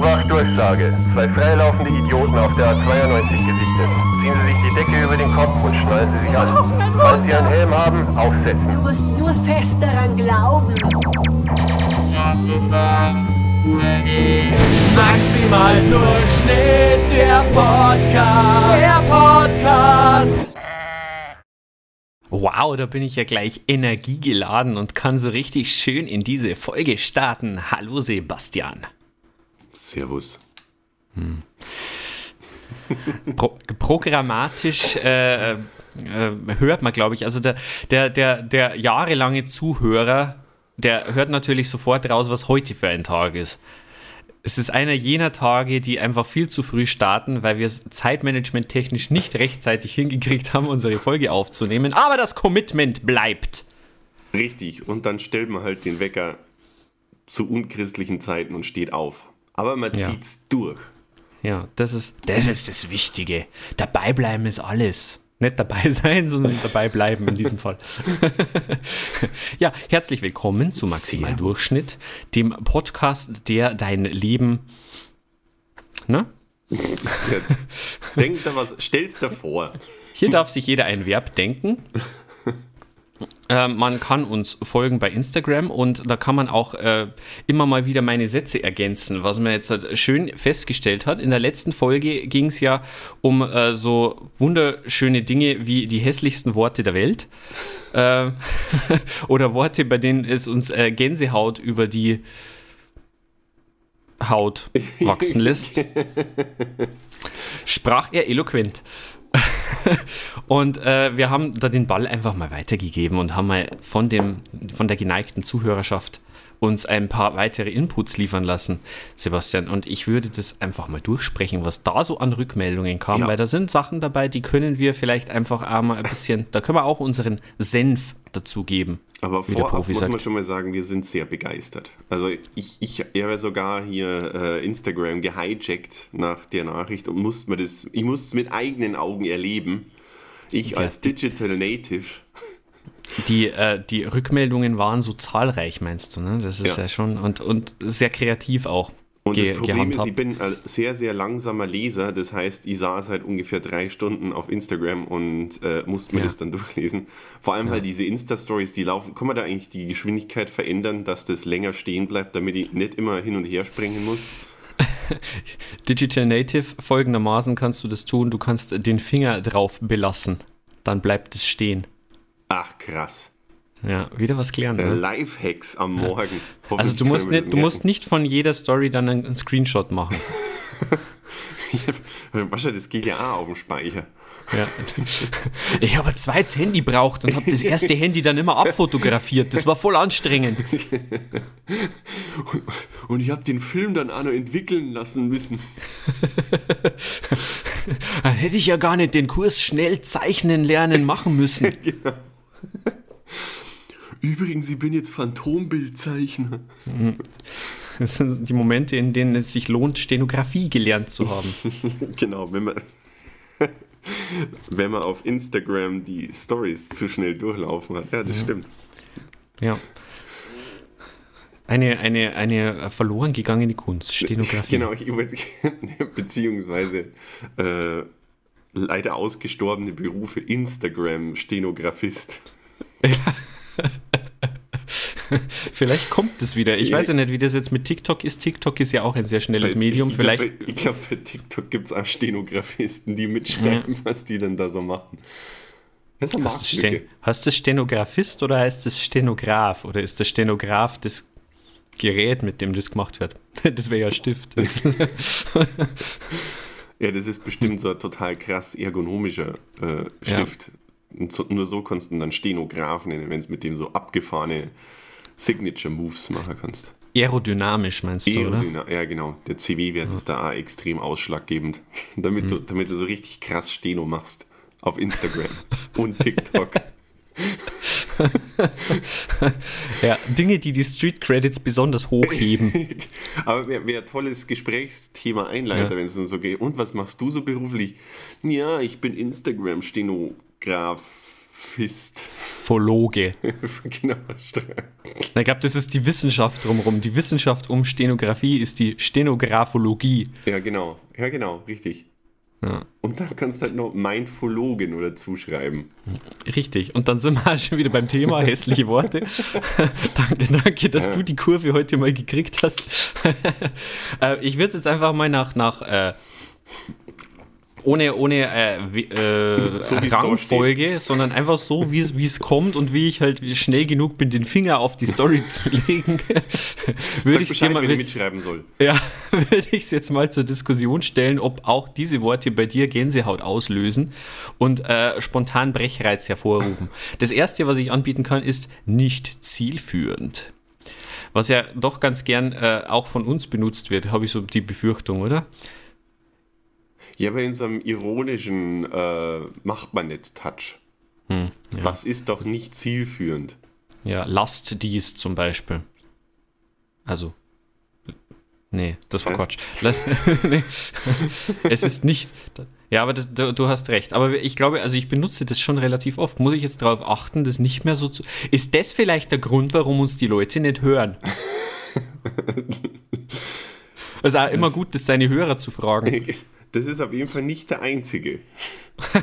Obacht, Durchsage. Zwei freilaufende Idioten auf der A92 gesichtet. Ziehen Sie sich die Decke über den Kopf und schnallen Sie sich an. Falls Sie einen Helm haben, aufsetzen. Du musst nur fest daran glauben. Maximal Durchschnitt, der Podcast. Der Podcast. Wow, da bin ich ja gleich energiegeladen und kann so richtig schön in diese Folge starten. Hallo Sebastian. Servus. Pro programmatisch äh, äh, hört man, glaube ich, also der, der, der, der jahrelange Zuhörer, der hört natürlich sofort raus, was heute für ein Tag ist. Es ist einer jener Tage, die einfach viel zu früh starten, weil wir es zeitmanagement-technisch nicht rechtzeitig hingekriegt haben, unsere Folge aufzunehmen. Aber das Commitment bleibt. Richtig, und dann stellt man halt den Wecker zu unchristlichen Zeiten und steht auf. Aber man Ja. zieht's durch. Ja, das ist, das ist das Wichtige. Dabei bleiben ist alles. Nicht dabei sein, sondern dabei bleiben in diesem Fall. ja, herzlich willkommen zu Maximal. Durchschnitt, dem Podcast, der dein Leben. Ne? Denk da was, stell's dir vor. Hier darf sich jeder ein Verb denken. Ähm, man kann uns folgen bei Instagram und da kann man auch äh, immer mal wieder meine Sätze ergänzen, was man jetzt halt schön festgestellt hat. In der letzten Folge ging es ja um äh, so wunderschöne Dinge wie die hässlichsten Worte der Welt. Äh, oder Worte, bei denen es uns äh, Gänsehaut über die Haut wachsen lässt. Sprach er eloquent. Und äh, wir haben da den Ball einfach mal weitergegeben und haben mal von, dem, von der geneigten Zuhörerschaft uns ein paar weitere Inputs liefern lassen, Sebastian. Und ich würde das einfach mal durchsprechen, was da so an Rückmeldungen kam, Ja. weil da sind Sachen dabei, die können wir vielleicht einfach auch mal ein bisschen, da können wir auch unseren Senf dazugeben. Aber vorab muss man schon mal sagen, wir sind sehr begeistert. Also ich, ich habe sogar hier äh, Instagram gehijackt nach der Nachricht und muss mir das, ich muss es mit eigenen Augen erleben. Ich als Digital Native. Die, äh, die Rückmeldungen waren so zahlreich, meinst du, ne? Das ist ja, Ja. schon und, und sehr kreativ auch. Und das Problem ist, ich bin ein sehr, sehr langsamer Leser. Das heißt, ich saß halt ungefähr drei Stunden auf Instagram und äh, musste mir Ja. das dann durchlesen. Vor allem halt diese Insta-Stories, die laufen. Kann man da eigentlich die Geschwindigkeit verändern, dass das länger stehen bleibt, damit ich nicht immer hin und her springen muss? Digital Native, folgendermaßen kannst du das tun, du kannst den Finger drauf belassen, dann bleibt es stehen. Ach, krass. Ja, wieder was gelernt. Äh, Ne? Lifehacks am Morgen. Also Hoffentlich du musst, nicht, du musst nicht von jeder Story dann einen, Screenshot machen. Wahrscheinlich, das ja auch auf dem Speicher. Ja. Ich habe ein zweites Handy braucht und habe das erste Handy dann immer abfotografiert. Das war voll anstrengend. Und ich habe den Film dann auch noch entwickeln lassen müssen. Dann hätte ich ja gar nicht den Kurs schnell zeichnen lernen machen müssen. Übrigens, ich bin jetzt Phantombildzeichner. Das sind die Momente, in denen es sich lohnt, Stenografie gelernt zu haben. Genau, wenn man, wenn man auf Instagram die Stories zu schnell durchlaufen hat. Ja, das stimmt. Ja. Eine, eine, eine verloren gegangene Kunst, Stenografie. Genau, ich beziehungsweise äh, leider ausgestorbene Berufe Instagram-Stenografist. Vielleicht kommt es wieder. Ich Ja. weiß ja nicht, wie das jetzt mit TikTok ist. TikTok ist ja auch ein sehr schnelles Medium. Ich, ich Vielleicht. glaube, glaub, bei TikTok gibt es auch Stenografisten, die mitschreiben, was die dann da so machen. Das ist es, Sten heißt es Stenografist oder heißt es Stenograf? Oder ist das Stenograf das Gerät, mit dem das gemacht wird? Das wäre ja Stift. Ja, das ist bestimmt so ein total krass ergonomischer äh, Stift. Und so, nur so kannst du dann Stenograf nennen, wenn du mit dem so abgefahrene Signature-Moves machen kannst. aerodynamisch meinst du, oder? Aerodyna ja, genau. Der CW-Wert ist da extrem ausschlaggebend, damit, Mhm. du, damit du so richtig krass Steno machst. Auf Instagram und TikTok. Ja, Dinge, die die Street Credits besonders hochheben. Aber wäre wär ein tolles Gesprächsthema Einleiter, Ja. wenn es dann so geht. Und was machst du so beruflich? Ja, ich bin Instagram-Stenografist. Stenografologe. genau. Ich glaube, das ist die Wissenschaft drumherum. Die Wissenschaft um Stenografie ist die Stenografologie. Ja, genau. Ja, genau, richtig. Ja. Und dann kannst du halt noch Mindfologen oder zuschreiben. Richtig. Und dann sind wir schon wieder beim Thema hässliche Worte. danke, danke, dass ja. du die Kurve heute mal gekriegt hast. Äh, ich würde jetzt einfach mal nach, nach äh, ohne, ohne äh, äh, so Rangfolge, sondern einfach so, wie es kommt und wie ich halt schnell genug bin, den Finger auf die Story zu legen, würde ich es mal mitschreiben soll. Ja, würde ich es jetzt mal zur Diskussion stellen, ob auch diese Worte bei dir Gänsehaut auslösen und äh, spontan Brechreiz hervorrufen. Das erste, was ich anbieten kann, ist nicht zielführend. Was ja doch ganz gern äh, auch von uns benutzt wird, habe ich so die Befürchtung, oder? Ja, aber in so einem ironischen äh, macht man nicht Touch. Hm, ja. Das ist doch nicht zielführend. Ja, lasst dies zum Beispiel. Also. Nee, das war Hä? Quatsch. Lass, nee. es ist nicht. Ja, aber das, du, du, hast recht. Aber ich glaube, also ich benutze das schon relativ oft. Muss ich jetzt darauf achten, das nicht mehr so zu. Ist das vielleicht der Grund, warum uns die Leute nicht hören? Also auch immer gut, das seine Hörer zu fragen. Das ist auf jeden Fall nicht der einzige.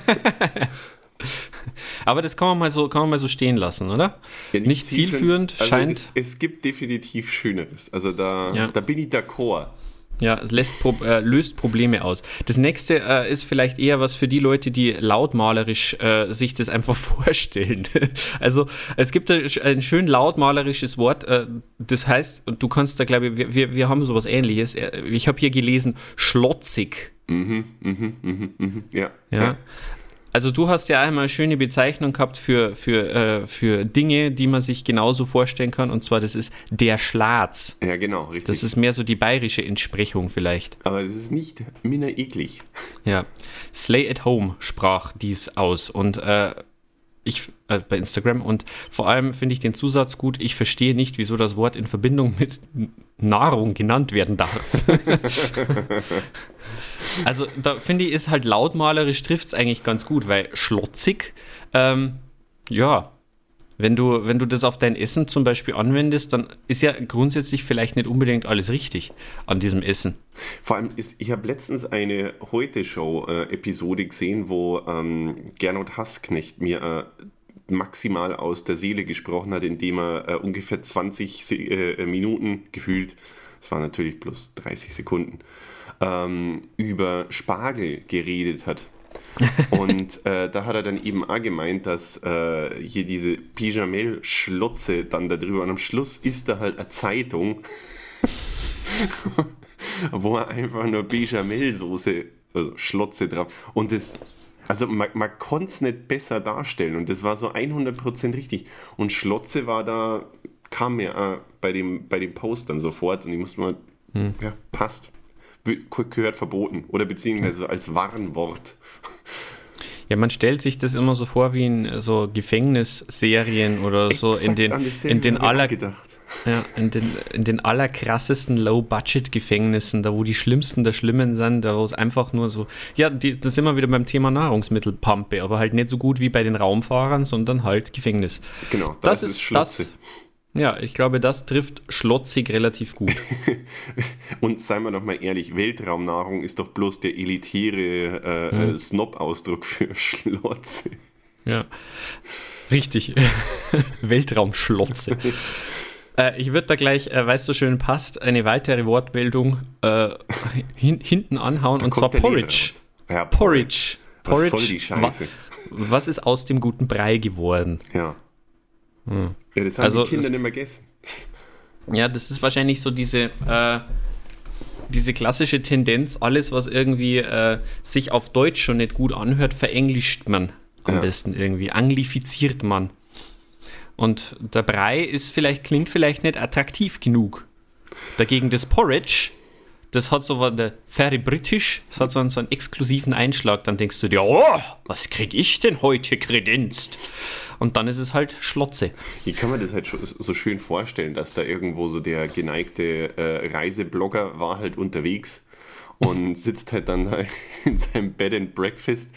Aber das kann man mal so, kann man mal so stehen lassen, oder? Ja, nicht, nicht, zielführend, also scheint. Es, es, gibt definitiv Schöneres. Also da, ja. da bin ich d'accord. Ja, lässt, äh, löst Probleme aus. Das nächste äh, ist vielleicht eher was für die Leute, die lautmalerisch äh, sich das einfach vorstellen. also es gibt ein schön lautmalerisches Wort, äh, das heißt, du kannst da, glaube ich, wir, wir haben sowas ähnliches. Äh, ich habe hier gelesen, schlotzig. Mhm, mhm, mhm, mhm, ja. ja. Also du hast ja einmal eine schöne Bezeichnung gehabt für, für, äh, für Dinge, die man sich genauso vorstellen kann. Und zwar, das ist der Schlatz. Ja, genau, richtig. Das ist mehr so die bayerische Entsprechung vielleicht. Aber es ist nicht minder eklig. Ja. Slay at Home sprach dies aus. Und äh, ich äh, bei Instagram und vor allem finde ich den Zusatz gut. Ich verstehe nicht, wieso das Wort in Verbindung mit Nahrung genannt werden darf. also da finde ich, ist halt lautmalerisch trifft es eigentlich ganz gut, weil schlotzig, ähm, ja, wenn du, wenn du das auf dein Essen zum Beispiel anwendest, dann ist ja grundsätzlich vielleicht nicht unbedingt alles richtig an diesem Essen. Vor allem, ist, ich habe letztens eine Heute-Show-Episode gesehen, wo ähm, Gernot Hassknecht mir äh, maximal aus der Seele gesprochen hat, indem er äh, ungefähr 20 äh, Minuten gefühlt, es waren natürlich plus 30 Sekunden, ähm, über Spargel geredet hat. und äh, da hat er dann eben auch gemeint, dass äh, hier diese Pijamel-Schlotze dann darüber und am Schluss ist da halt eine Zeitung, wo er einfach nur Bechamel-Soße, also Schlotze drauf und das also man, man konnte es nicht besser darstellen und das war so 100% richtig. Und Schlotze war da, kam mir äh, bei, dem, bei dem Post dann sofort und ich musste mal, hm. ja, passt. Gehört verboten oder beziehungsweise als Warnwort. Ja, man stellt sich das immer so vor wie in so Gefängnisserien oder so in den, in den aller. Ja, in den, in den allerkrassesten Low-Budget-Gefängnissen, da wo die Schlimmsten der Schlimmen sind, da wo es einfach nur so, ja, die, das sind wir wieder beim Thema Nahrungsmittelpampe, aber halt nicht so gut wie bei den Raumfahrern, sondern halt Gefängnis. Genau, das, das ist, ist das. Ja, ich glaube, das trifft schlotzig relativ gut. Und seien wir doch mal ehrlich, Weltraumnahrung ist doch bloß der elitäre äh, hm. Snob-Ausdruck für Schlotze. Ja, richtig. Weltraumschlotze. Äh, ich würde da gleich, äh, weil es so schön passt, eine weitere Wortmeldung äh, hin, hinten anhauen da und zwar Porridge. Ja, Porridge. Porridge. Was soll die Scheiße? Was ist aus dem guten Brei geworden? Ja. Hm. Ja, das haben also, die Kinder nicht mehr gegessen. Ja, das ist wahrscheinlich so diese, äh, diese klassische Tendenz, alles, was irgendwie äh, sich auf Deutsch schon nicht gut anhört, verenglischt man am ja. besten irgendwie, anglifiziert man. Und der Brei ist vielleicht, klingt vielleicht nicht attraktiv genug. Dagegen das Porridge, das hat so was, very British, das hat so einen, so einen exklusiven Einschlag. Dann denkst du dir, oh, was krieg ich denn heute kredenzt? Und dann ist es halt Schlotze. Wie kann man das halt so schön vorstellen, dass da irgendwo so der geneigte äh, Reiseblogger war halt unterwegs und sitzt halt dann in seinem Bed and Breakfast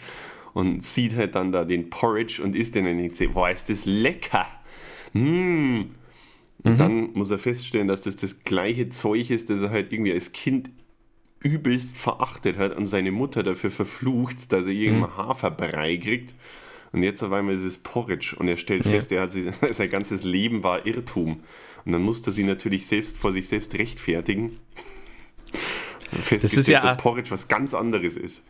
und sieht halt dann da den Porridge und isst den und denkt sich, boah, ist das lecker. Mm. Und dann muss er feststellen, dass das das gleiche Zeug ist, das er halt irgendwie als Kind übelst verachtet hat und seine Mutter dafür verflucht, dass er irgendeinen Haferbrei kriegt. Und jetzt auf einmal ist es Porridge und er stellt fest, er hat sich, sein ganzes Leben war Irrtum. Und dann musste sie natürlich selbst vor sich selbst rechtfertigen. Und festgestellt, ist ja- dass Porridge was ganz anderes ist.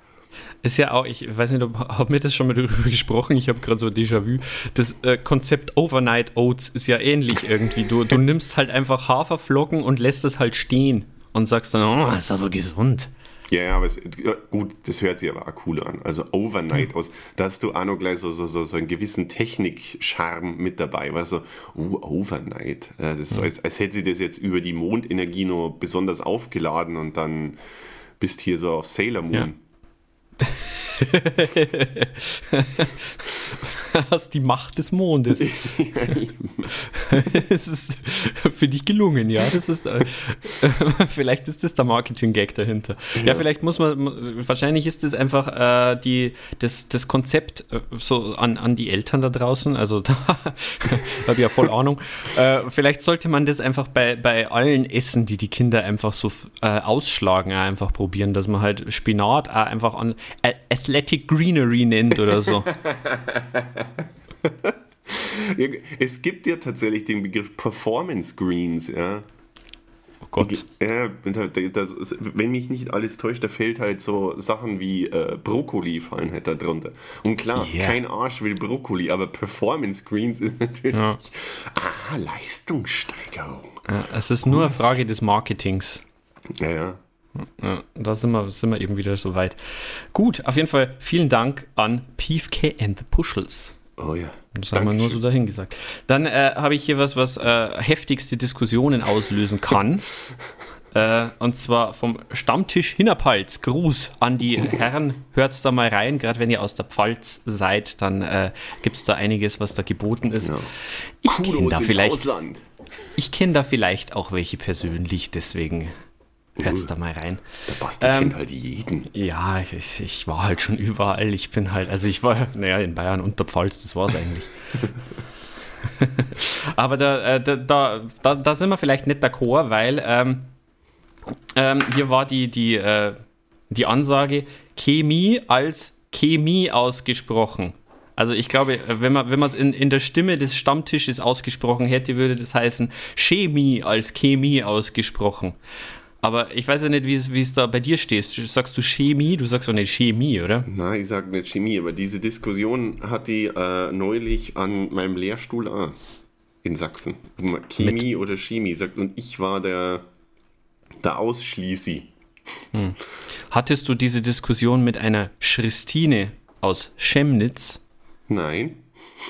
Ist ja auch, ich weiß nicht, ob hab mir das schon mal darüber gesprochen, ich habe gerade so Déjà-vu. Das äh, Konzept Overnight Oats ist ja ähnlich irgendwie. Du, du nimmst halt einfach Haferflocken und lässt es halt stehen und sagst dann, oh, ist aber gesund. Ja, ja, aber es, ja, gut, das hört sich aber auch cool an. Also Overnight aus, da hast du auch noch gleich so, so, so, so einen gewissen Technik-Charme mit dabei. Weißt du, uh, Overnight. Das ist so, als, als hätte sie das jetzt über die Mondenergie noch besonders aufgeladen und dann bist hier so auf Sailor Moon. Ja. Hast die Macht des Mondes. das ist, finde ich, gelungen, ja. Das ist, äh, vielleicht ist das der Marketing-Gag dahinter. Ja. vielleicht muss man, wahrscheinlich ist das einfach äh, die, das, das Konzept äh, so an, an die Eltern da draußen, also da habe ich ja voll Ahnung. Äh, vielleicht sollte man das einfach bei, bei allen Essen, die die Kinder einfach so äh, ausschlagen, einfach probieren, dass man halt Spinat einfach an Athletic Greenery nennt oder so. Es gibt ja tatsächlich den Begriff Performance Greens, ja. Oh Gott. Ja, halt, wenn mich nicht alles täuscht, da fällt halt so Sachen wie äh, Brokkoli fallen halt da drunter. Und klar, Ja. kein Arsch will Brokkoli, aber Performance Greens ist natürlich Ja. ah, Leistungssteigerung. Ja, es ist nur eine Frage des Marketings. Ja, ja. Ja, da sind wir, sind wir eben wieder so weit. Gut, auf jeden Fall vielen Dank an Piefke and the Puschels. Oh ja. Das haben wir nur so dahin gesagt. Dann äh, habe ich hier was, was äh, heftigste Diskussionen auslösen kann. äh, und zwar vom Stammtisch Hinterpalz. Gruß an die Herren. Hört's da mal rein. Gerade wenn ihr aus der Pfalz seid, dann äh, gibt es da einiges, was da geboten ist. Ja. Ich kenne da vielleicht ich kenne da vielleicht auch welche persönlich, deswegen hört's da mal rein. Der Basti Ähm, kennt halt jeden. Ja, ich, ich war halt schon überall. Ich bin halt, also ich war, naja, in Bayern und der Pfalz, das war's eigentlich. Aber da, äh, da, da, da, da sind wir vielleicht nicht d'accord, weil ähm, ähm, hier war die, die, äh, die Ansage Chemie als Chemie ausgesprochen. Also ich glaube, wenn man wenn man es in, in der Stimme des Stammtisches ausgesprochen hätte, würde das heißen Chemie als Chemie ausgesprochen. Aber ich weiß ja nicht, wie es, wie es da bei dir steht. Sagst du Chemie? Du sagst doch nicht Chemie, oder? Nein, ich sage nicht Chemie, aber diese Diskussion hat die äh, neulich an meinem Lehrstuhl auch in Sachsen. Chemie oder Chemie, sagt, und ich war der, der Ausschließi. Hattest du diese Diskussion mit einer Christine aus Chemnitz? Nein.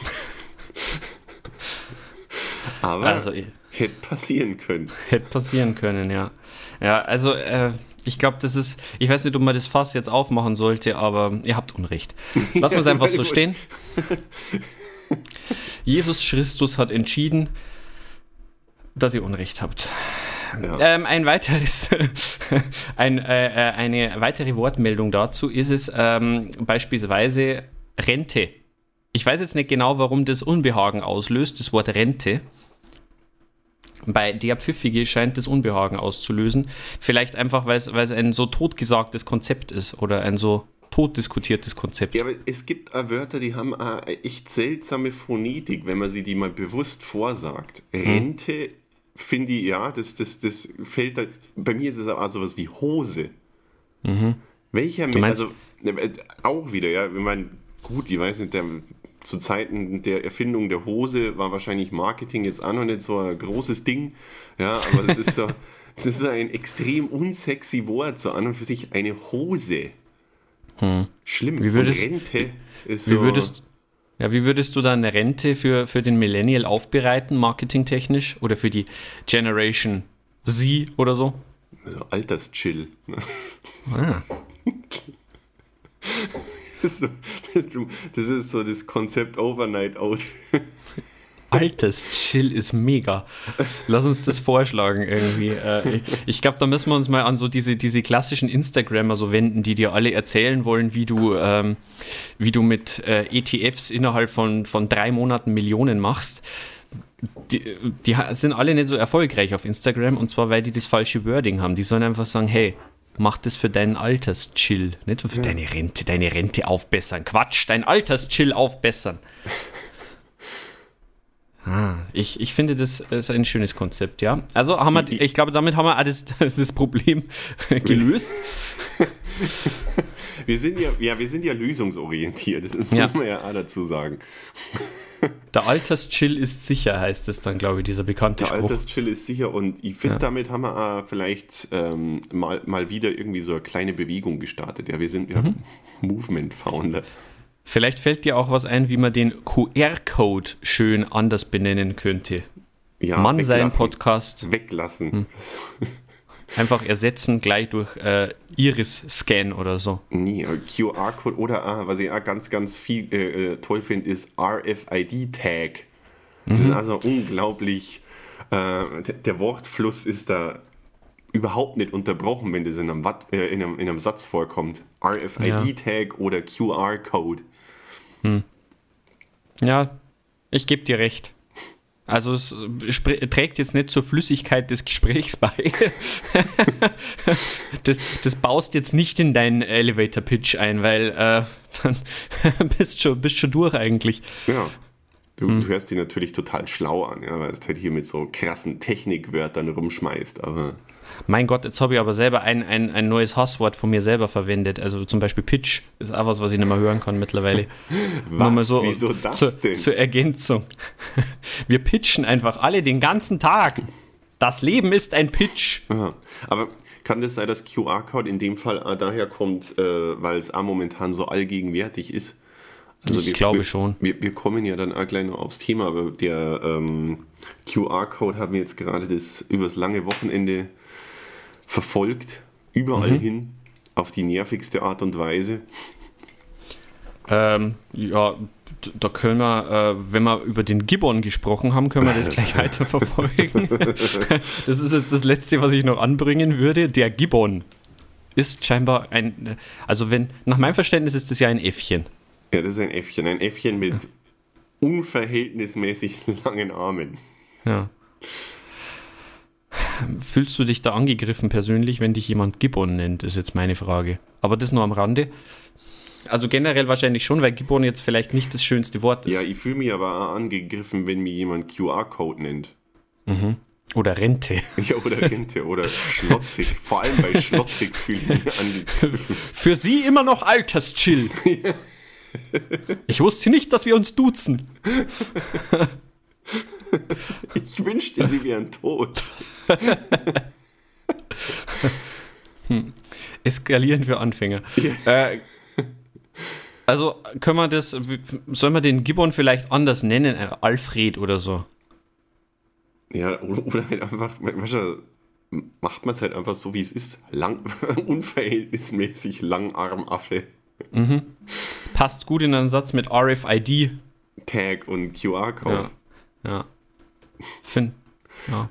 aber Also, ich- hätte passieren können. Hätte passieren können, ja. Ja, also äh, ich glaube, das ist, ich weiß nicht, ob man das Fass jetzt aufmachen sollte, aber ihr habt Unrecht. Lassen wir es einfach so stehen. Jesus Christus hat entschieden, dass ihr Unrecht habt. Ja. Ähm, ein weiteres, ein, äh, äh, eine weitere Wortmeldung dazu ist es ähm, beispielsweise Rente. Ich weiß jetzt nicht genau, warum das Unbehagen auslöst, das Wort Rente. Bei der Pfiffige scheint das Unbehagen auszulösen. Vielleicht einfach, weil es ein so totgesagtes Konzept ist oder ein so totdiskutiertes Konzept. Ja, aber es gibt auch Wörter, die haben auch echt seltsame Phonetik, wenn man sie die mal bewusst vorsagt. Hm. Rente finde ich, ja, das, das, das fällt da. Bei mir ist es auch sowas wie Hose. Welcher Mhm. Du meinst- also äh, auch wieder, ja, wenn man gut, ich weiß nicht, der, zu Zeiten der Erfindung der Hose war wahrscheinlich Marketing jetzt auch noch nicht so ein großes Ding, ja, aber das ist so, das ist ein extrem unsexy Wort, so an und für sich eine Hose. Schlimm. Hm. Wie würdest- und Rente ist Wie so, würdest, ja, wie würdest du dann eine Rente für, für den Millennial aufbereiten, marketingtechnisch? Oder für die Generation Z oder so? so Alterschill. ne? Ah. Das ist, so, das, das ist so das Konzept Overnight Out. Alterschill ist mega. Lass uns das vorschlagen irgendwie. Äh, ich ich glaube, da müssen wir uns mal an so diese, diese klassischen Instagrammer so wenden, die dir alle erzählen wollen, wie du, ähm, wie du mit äh, ETFs innerhalb von, von drei Monaten Millionen machst. Die, die sind alle nicht so erfolgreich auf Instagram und zwar, weil die das falsche Wording haben. Die sollen einfach sagen, hey, mach das für deinen Alterschill, nicht für ja. deine Rente, deine Rente aufbessern. Quatsch, dein Alterschill aufbessern. Ah, ich, ich finde, das ist ein schönes Konzept, ja. Also haben wir, ich glaube, damit haben wir alles das Problem gelöst. Wir sind ja, ja, wir sind ja lösungsorientiert, das muss ja. man ja auch dazu sagen. Der Alterschill ist sicher, heißt es dann, glaube ich, dieser bekannte Der Spruch. Der Alterschill ist sicher und ich finde, ja. damit haben wir vielleicht ähm, mal, mal wieder irgendwie so eine kleine Bewegung gestartet. Ja, wir sind ja mhm. Movement-Founder. Vielleicht fällt dir auch was ein, wie man den QR-Code schön anders benennen könnte. Ja, Mann sein Podcast. Weglassen. Hm. Einfach ersetzen gleich durch äh, Iris-Scan oder so. Nee, QR-Code oder ah, was ich auch ganz, ganz viel äh, äh toll finde, ist RFID-Tag. Das mhm. ist also unglaublich. Äh, der Wortfluss ist da überhaupt nicht unterbrochen, wenn das in einem, Watt, äh, in einem, in einem Satz vorkommt. RFID-Tag ja. oder QR-Code. Hm. Ja, ich gebe dir recht. Also es trägt jetzt nicht zur Flüssigkeit des Gesprächs bei. das, das, baust jetzt nicht in deinen Elevator-Pitch ein, weil äh, dann bist schon, bist schon durch eigentlich. Ja. Du, hm. du hörst die natürlich total schlau an, ja, weil es halt hier mit so krassen Technikwörtern rumschmeißt, aber. Mein Gott, jetzt habe ich aber selber ein, ein, ein neues Hasswort von mir selber verwendet. Also zum Beispiel Pitch ist auch was, was ich nicht mehr hören kann mittlerweile. was? Nur mal so Wieso das zur, denn? zur Ergänzung. Wir pitchen einfach alle den ganzen Tag. Das Leben ist ein Pitch. Aha. Aber kann das sein, dass QR-Code in dem Fall daher kommt, äh, weil es momentan so allgegenwärtig ist? Also ich wir, glaube wir, schon. Wir, wir, kommen ja dann auch gleich noch aufs Thema, aber der ähm, QR-Code haben wir jetzt gerade das übers lange Wochenende verfolgt, überall mhm. hin, auf die nervigste Art und Weise. Ähm, ja, da können wir, äh, wenn wir über den Gibbon gesprochen haben, können wir das gleich weiter verfolgen. das ist jetzt das Letzte, was ich noch anbringen würde. Der Gibbon ist scheinbar ein, also wenn, nach meinem Verständnis ist das ja ein Äffchen. Ja, das ist ein Äffchen. Ein Äffchen mit ja. unverhältnismäßig langen Armen. Ja. Fühlst du dich da angegriffen persönlich, wenn dich jemand Gibbon nennt, ist jetzt meine Frage. Aber das nur am Rande. Also generell wahrscheinlich schon, weil Gibbon jetzt vielleicht nicht das schönste Wort ist. Ja, ich fühle mich aber angegriffen, wenn mir jemand QR-Code nennt. Mhm. Oder Rente. Ja, oder Rente oder schlotzig. Vor allem bei schlotzig fühle ich mich angegriffen. Für Sie immer noch Alterschill. Ich wusste nicht, dass wir uns duzen. Ich wünschte, sie wären tot. hm. Eskalieren für Anfänger. Ja. Äh, also können wir das, soll man den Gibbon vielleicht anders nennen? Äh, Alfred oder so? Ja, oder halt einfach, manchmal macht man es halt einfach so, wie es ist. Lang, unverhältnismäßig Langarmaffe. Mhm. Passt gut in einen Satz mit RFID. Tag und QR-Code. Ja. Ja. Finn. Ja.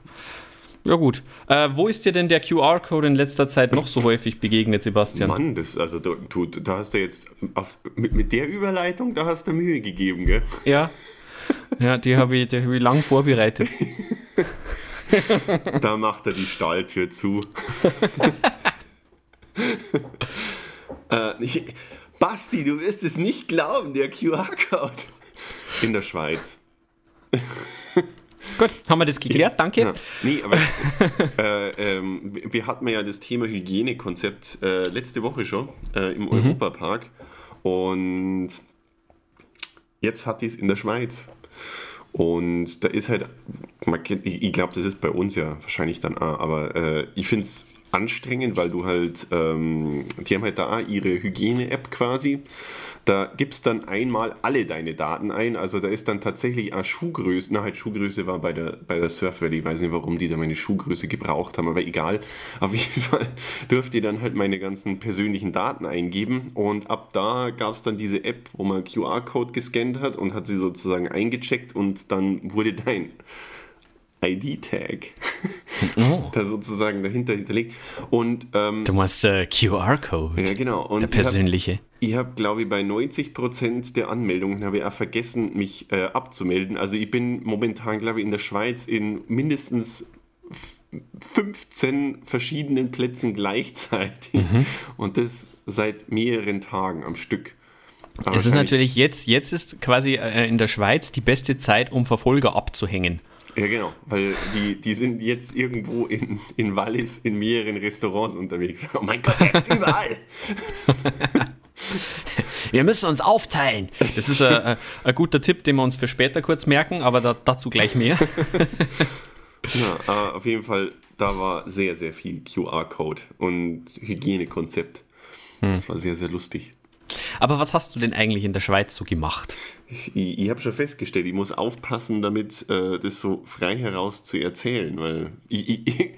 Ja gut. Äh, wo ist dir denn der QR-Code in letzter Zeit noch so häufig begegnet, Sebastian? Mann, das, also du, du, da hast du jetzt auf, mit, mit der Überleitung, da hast du Mühe gegeben, gell? Ja. Ja, die habe ich, hab ich lang vorbereitet. da macht er die Stahltür zu. äh, ich, Basti, du wirst es nicht glauben, der QR-Code. In der Schweiz. Gut, haben wir das geklärt, danke. Ja, nee, aber äh, ähm, wir hatten ja das Thema Hygienekonzept äh, letzte Woche schon äh, im mhm. Europapark und jetzt hat die es in der Schweiz. Und da ist halt, ich glaube, das ist bei uns ja wahrscheinlich dann auch, aber äh, ich finde es anstrengend, weil du halt, ähm, die haben halt da ihre Hygiene-App quasi. Da gibst dann einmal alle deine Daten ein. Also da ist dann tatsächlich eine Schuhgröße. Na, halt Schuhgröße war bei der, bei der Surf. Ich weiß nicht, warum die da meine Schuhgröße gebraucht haben, aber egal. Auf jeden Fall dürft ihr dann halt meine ganzen persönlichen Daten eingeben. Und ab da gab es dann diese App, wo man QR-Code gescannt hat und hat sie sozusagen eingecheckt und dann wurde dein ID-Tag oh. da sozusagen dahinter hinterlegt. Und, ähm, du meinst der QR-Code. Ja, genau. Und der persönliche. Ich habe, hab, glaube ich, bei 90% der Anmeldungen habe ich auch vergessen, mich äh, abzumelden. Also ich bin momentan, glaube ich, in der Schweiz in mindestens 15 verschiedenen Plätzen gleichzeitig. Mhm. Und das seit mehreren Tagen am Stück. Aber es ist natürlich jetzt, jetzt ist quasi äh, in der Schweiz die beste Zeit, um Verfolger abzuhängen. Ja, genau, weil die, die sind jetzt irgendwo in, in Wallis in mehreren Restaurants unterwegs. Oh mein Gott, er ist überall! Wir müssen uns aufteilen. Das ist ein, ein, guter Tipp, den wir uns für später kurz merken, aber da, dazu gleich mehr. ja, auf jeden Fall, da war sehr, sehr viel QR-Code und Hygienekonzept. Das hm. war sehr, sehr lustig. Aber was hast du denn eigentlich in der Schweiz so gemacht? Ich, ich habe schon festgestellt, ich muss aufpassen, damit äh, das so frei heraus zu erzählen, weil ich, ich,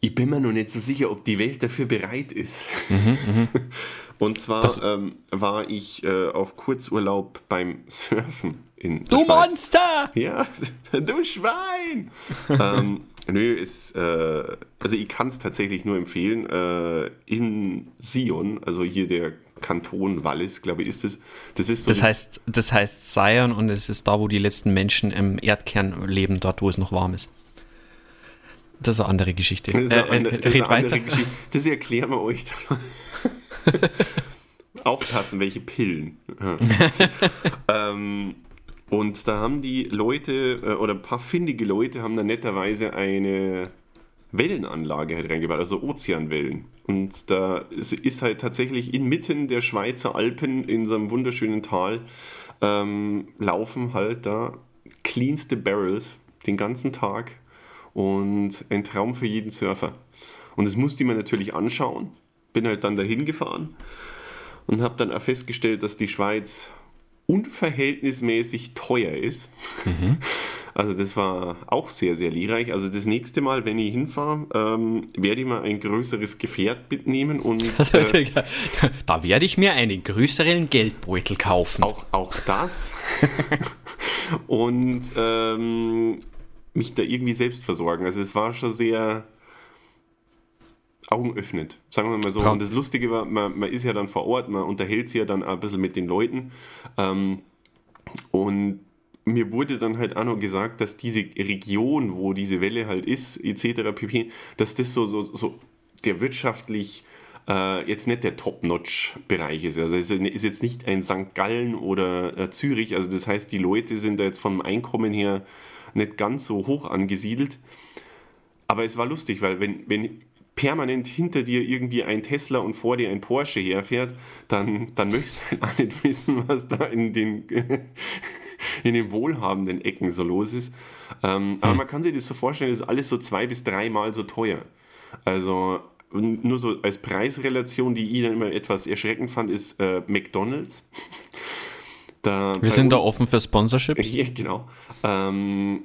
ich, bin mir noch nicht so sicher, ob die Welt dafür bereit ist. Mhm, mhm. Und zwar ähm, war ich äh, auf Kurzurlaub beim Surfen in Du Schweiz. Monster! Ja, du Schwein! ähm, nö, ist, äh, also ich kann es tatsächlich nur empfehlen. Äh, in Sion, also hier der Kanton Wallis, glaube ich, ist es. Das, ist so das, heißt, das heißt Sion und es ist da, wo die letzten Menschen im Erdkern leben, dort, wo es noch warm ist. Das ist eine andere Geschichte. Das, äh, eine, das, red weiter. Geschichte. das erklären wir euch dann Aufpassen, welche Pillen. ähm, und da haben die Leute, äh, oder ein paar findige Leute, haben da netterweise eine Wellenanlage halt reingebaut, also Ozeanwellen. Und da ist halt tatsächlich inmitten der Schweizer Alpen in so einem wunderschönen Tal ähm, laufen halt da cleanste Barrels den ganzen Tag und ein Traum für jeden Surfer. Und das musste ich mir natürlich anschauen. Bin halt dann dahin gefahren und habe dann auch festgestellt, dass die Schweiz unverhältnismäßig teuer ist. Mhm. Also das war auch sehr, sehr lehrreich. Also das nächste Mal, wenn ich hinfahre, ähm, werde ich mal ein größeres Gefährt mitnehmen und... Äh, da werde ich mir einen größeren Geldbeutel kaufen. Auch, auch das. und ähm, mich da irgendwie selbst versorgen. Also es war schon sehr augenöffnend, sagen wir mal so. Ja. Und das Lustige war, man, man, ist ja dann vor Ort, man unterhält sich ja dann ein bisschen mit den Leuten. Ähm, und mir wurde dann halt auch noch gesagt, dass diese Region, wo diese Welle halt ist, etc. pp., dass das so, so, so der wirtschaftlich äh, jetzt nicht der Top-Notch-Bereich ist. Also es ist jetzt nicht ein St. Gallen oder äh, Zürich. Also das heißt, die Leute sind da jetzt vom Einkommen her nicht ganz so hoch angesiedelt. Aber es war lustig, weil wenn, wenn permanent hinter dir irgendwie ein Tesla und vor dir ein Porsche herfährt, dann, dann möchtest du halt auch nicht wissen, was da in den, in den wohlhabenden Ecken so los ist. Ähm, mhm. Aber man kann sich das so vorstellen, das ist alles so zwei bis dreimal so teuer. Also nur so als Preisrelation, die ich dann immer etwas erschreckend fand, ist äh, McDonalds. Da Wir sind uns, da offen für Sponsorships. Ja, genau. Ähm,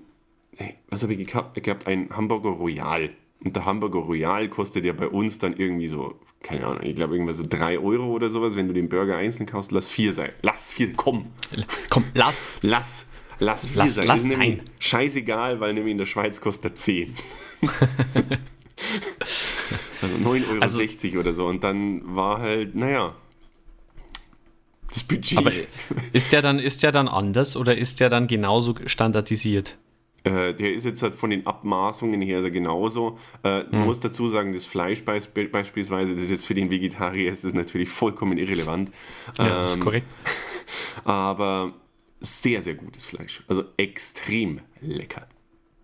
was habe ich gehabt? Ich habe ein Hamburger Royal. Und der Hamburger Royal kostet ja bei uns dann irgendwie so, keine Ahnung, ich glaube irgendwie so 3 Euro oder sowas, wenn du den Burger einzeln kaufst. Lass 4 sein. Lass 4, komm. Komm, lass. Lass. Lass 4 lass, sein. Lass sein. Scheißegal, weil nämlich in der Schweiz kostet er 10. also 9,60 Euro also, oder so. Und dann war halt, naja, das Budget. Aber ist der dann, ist der dann anders oder ist der dann genauso standardisiert? Äh, der ist jetzt halt von den Abmaßungen her genauso. Äh, Man hm. muss dazu sagen, das Fleisch beisp beispielsweise, das ist jetzt für den Vegetarier ist das natürlich vollkommen irrelevant. Ja, ähm, das ist ähm, korrekt. Aber sehr, sehr gutes Fleisch. Also extrem lecker.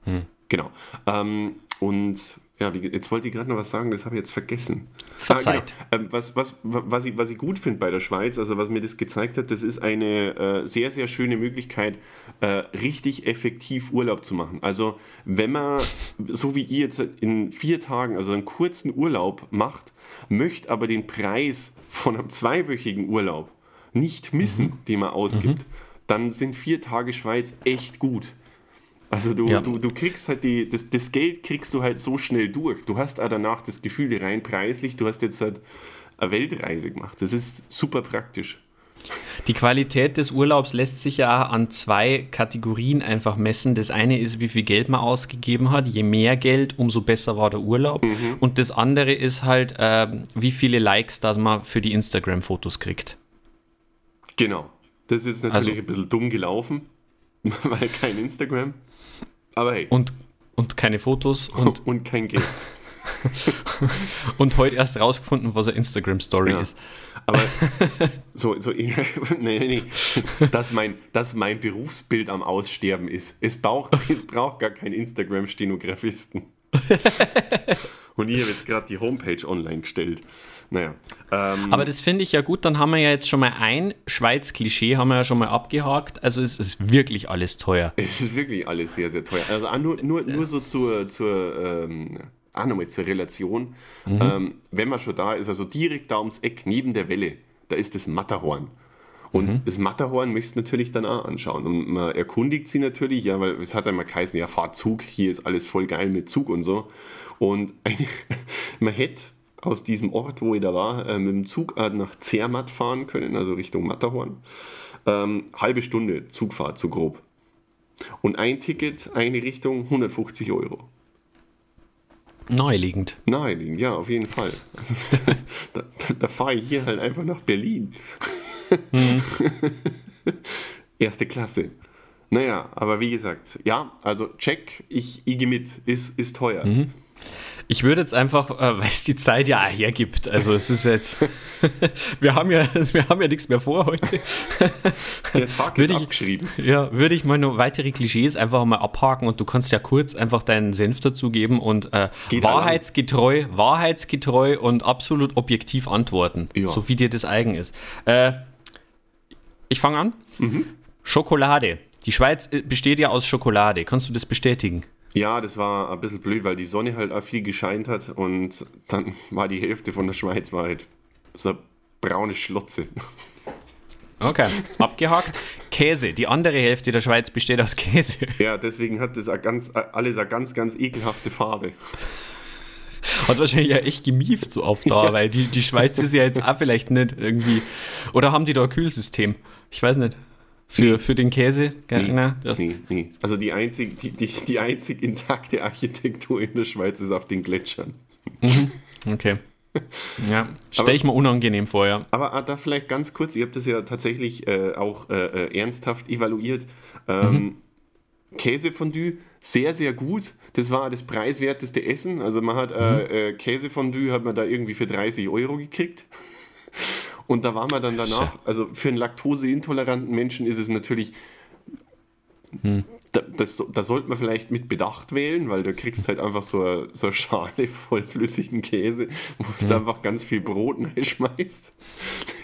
Hm. Genau. Ähm, und ja, wie, jetzt wollte ich gerade noch was sagen, das habe ich jetzt vergessen. Verzeiht. Ah, genau. ähm, was, was, was, ich, was ich gut finde bei der Schweiz, also was mir das gezeigt hat, das ist eine äh, sehr, sehr schöne Möglichkeit, äh, richtig effektiv Urlaub zu machen. Also wenn man, so wie ihr jetzt in vier Tagen, also einen kurzen Urlaub macht, möchte aber den Preis von einem zweiwöchigen Urlaub nicht missen, mhm. den man ausgibt, mhm. dann sind vier Tage Schweiz echt gut. Also du, ja. du, du kriegst halt die, das, das Geld kriegst du halt so schnell durch. Du hast auch danach das Gefühl, rein preislich, du hast jetzt halt eine Weltreise gemacht. Das ist super praktisch. Die Qualität des Urlaubs lässt sich ja an zwei Kategorien einfach messen. Das eine ist, wie viel Geld man ausgegeben hat. Je mehr Geld, umso besser war der Urlaub. Mhm. Und das andere ist halt, äh, wie viele Likes das man für die Instagram-Fotos kriegt. Genau. Das ist natürlich also, ein bisschen dumm gelaufen, weil kein Instagram. Aber hey. Und, und keine Fotos und, und kein Geld. und heute erst rausgefunden, was eine Instagram-Story ja. ist. Aber so, so nee, nee, nee. Dass mein, dass mein Berufsbild am Aussterben ist. Es braucht, es braucht gar keinen Instagram-Stenografisten. und ich habe jetzt gerade die Homepage online gestellt. Naja. Ähm, Aber das finde ich ja gut, dann haben wir ja jetzt schon mal ein Schweiz-Klischee, haben wir ja schon mal abgehakt. Also es ist wirklich alles teuer. Es ist wirklich alles sehr, sehr teuer. Also nur, nur, nur so zur, zur ähm, auch nochmal zur Relation. Mhm. Ähm, wenn man schon da ist, also direkt da ums Eck, neben der Welle, da ist das Matterhorn. Und mhm. das Matterhorn möchtest du natürlich dann auch anschauen. Und man erkundigt sie natürlich, ja, weil es hat einmal geheißen, ja, fahr Zug, hier ist alles voll geil mit Zug und so. Und eine, man hätte aus diesem Ort, wo ich da war, äh, mit dem Zug nach Zermatt fahren können, also Richtung Matterhorn. Ähm, halbe Stunde Zugfahrt, so grob. Und ein Ticket, eine Richtung, 150 Euro. Naheliegend. Naheliegend, ja, auf jeden Fall. Also, da, da, da fahre ich hier halt einfach nach Berlin. Mhm. Erste Klasse. Naja, aber wie gesagt, ja, also check, ich, ich gehe mit, ist, ist teuer. Mhm. Ich würde jetzt einfach, äh, weil es die Zeit ja hergibt, also es ist jetzt, wir haben ja, wir haben ja nichts mehr vor heute. Der Tag würde ist ich, abgeschrieben. Ja, würde ich mal noch weitere Klischees einfach mal abhaken und du kannst ja kurz einfach deinen Senf dazugeben und äh, wahrheitsgetreu, wahrheitsgetreu und absolut objektiv antworten, ja. so wie dir das eigen ist. Äh, ich fange an. Mhm. Schokolade. Die Schweiz äh, besteht ja aus Schokolade. Kannst du das bestätigen? Ja, das war ein bisschen blöd, weil die Sonne halt auch viel gescheint hat und dann war die Hälfte von der Schweiz war halt so eine braune Schlotze. Okay, abgehakt. Käse. Die andere Hälfte der Schweiz besteht aus Käse. Ja, deswegen hat das eine ganz, alles eine ganz, ganz ekelhafte Farbe. Hat wahrscheinlich ja echt gemieft so oft da, ja. weil die, die Schweiz ist ja jetzt auch vielleicht nicht irgendwie. Oder haben die da ein Kühlsystem? Ich weiß nicht. Für, für den Käse? Nee, Na, nee, nee. Also die einzig, die, die, die einzig intakte Architektur in der Schweiz ist auf den Gletschern. Mhm. Okay. Ja, stelle ich mir unangenehm vor, ja. Aber ah, da vielleicht ganz kurz, ihr habt das ja tatsächlich äh, auch äh, äh ernsthaft evaluiert. Ähm, mhm. Käsefondue, sehr, sehr gut. Das war das preiswerteste Essen. Also man hat äh, mhm. äh, Käsefondue hat man da irgendwie für 30 Euro gekriegt. Und da war man dann danach, also für einen laktoseintoleranten Menschen ist es natürlich, hm. da, das, da sollte man vielleicht mit Bedacht wählen, weil du kriegst halt einfach so eine, so eine Schale voll flüssigen Käse, wo du hm. einfach ganz viel Brot reinschmeißt.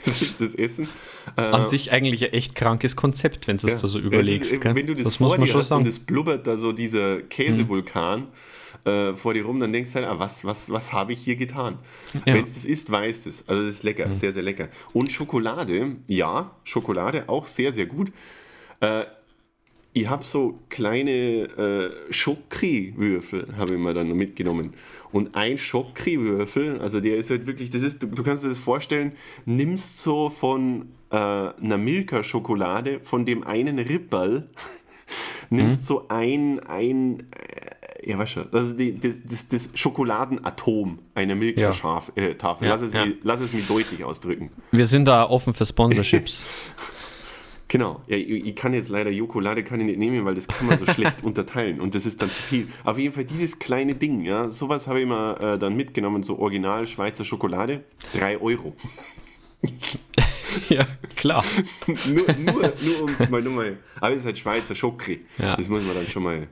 Das ist das Essen. An äh, sich eigentlich ein echt krankes Konzept, wenn du es ja, da so überlegst. Ist, wenn du das, das muss man schon sagen. Und es blubbert da so dieser Käsevulkan. Hm äh, vor dir rum, dann denkst du halt, ah, was, was, was habe ich hier getan? Ja. Wenn es das isst, weißt es. Also das ist lecker, mhm. sehr, sehr lecker. Und Schokolade, ja, Schokolade auch sehr, sehr gut. Äh, ich habe so kleine äh, Schokri-Würfel, habe ich mir dann mitgenommen. Und ein Schokri-Würfel, also der ist halt wirklich, das ist, du, du kannst dir das vorstellen, nimmst so von äh, einer Milka-Schokolade, von dem einen Ripperl, nimmst mhm. so ein, ein ja, weißt du, das ist die, das, das, das Schokoladenatom einer Milka-Tafel. Ja. Äh, ja, lass, es ja. Mir, lass es mir deutlich ausdrücken. Wir sind da offen für Sponsorships. Genau, ich, ich, kann jetzt leider Jokolade kann ich nicht nehmen, weil das kann man so schlecht unterteilen und das ist dann zu viel. Auf jeden Fall dieses kleine Ding, ja, sowas habe ich mal äh, dann mitgenommen, so original Schweizer Schokolade, 3 Euro. ja, klar. nur, nur, nur um es mal, nur mal, aber es ist halt Schweizer Schokri, ja. das muss man dann schon mal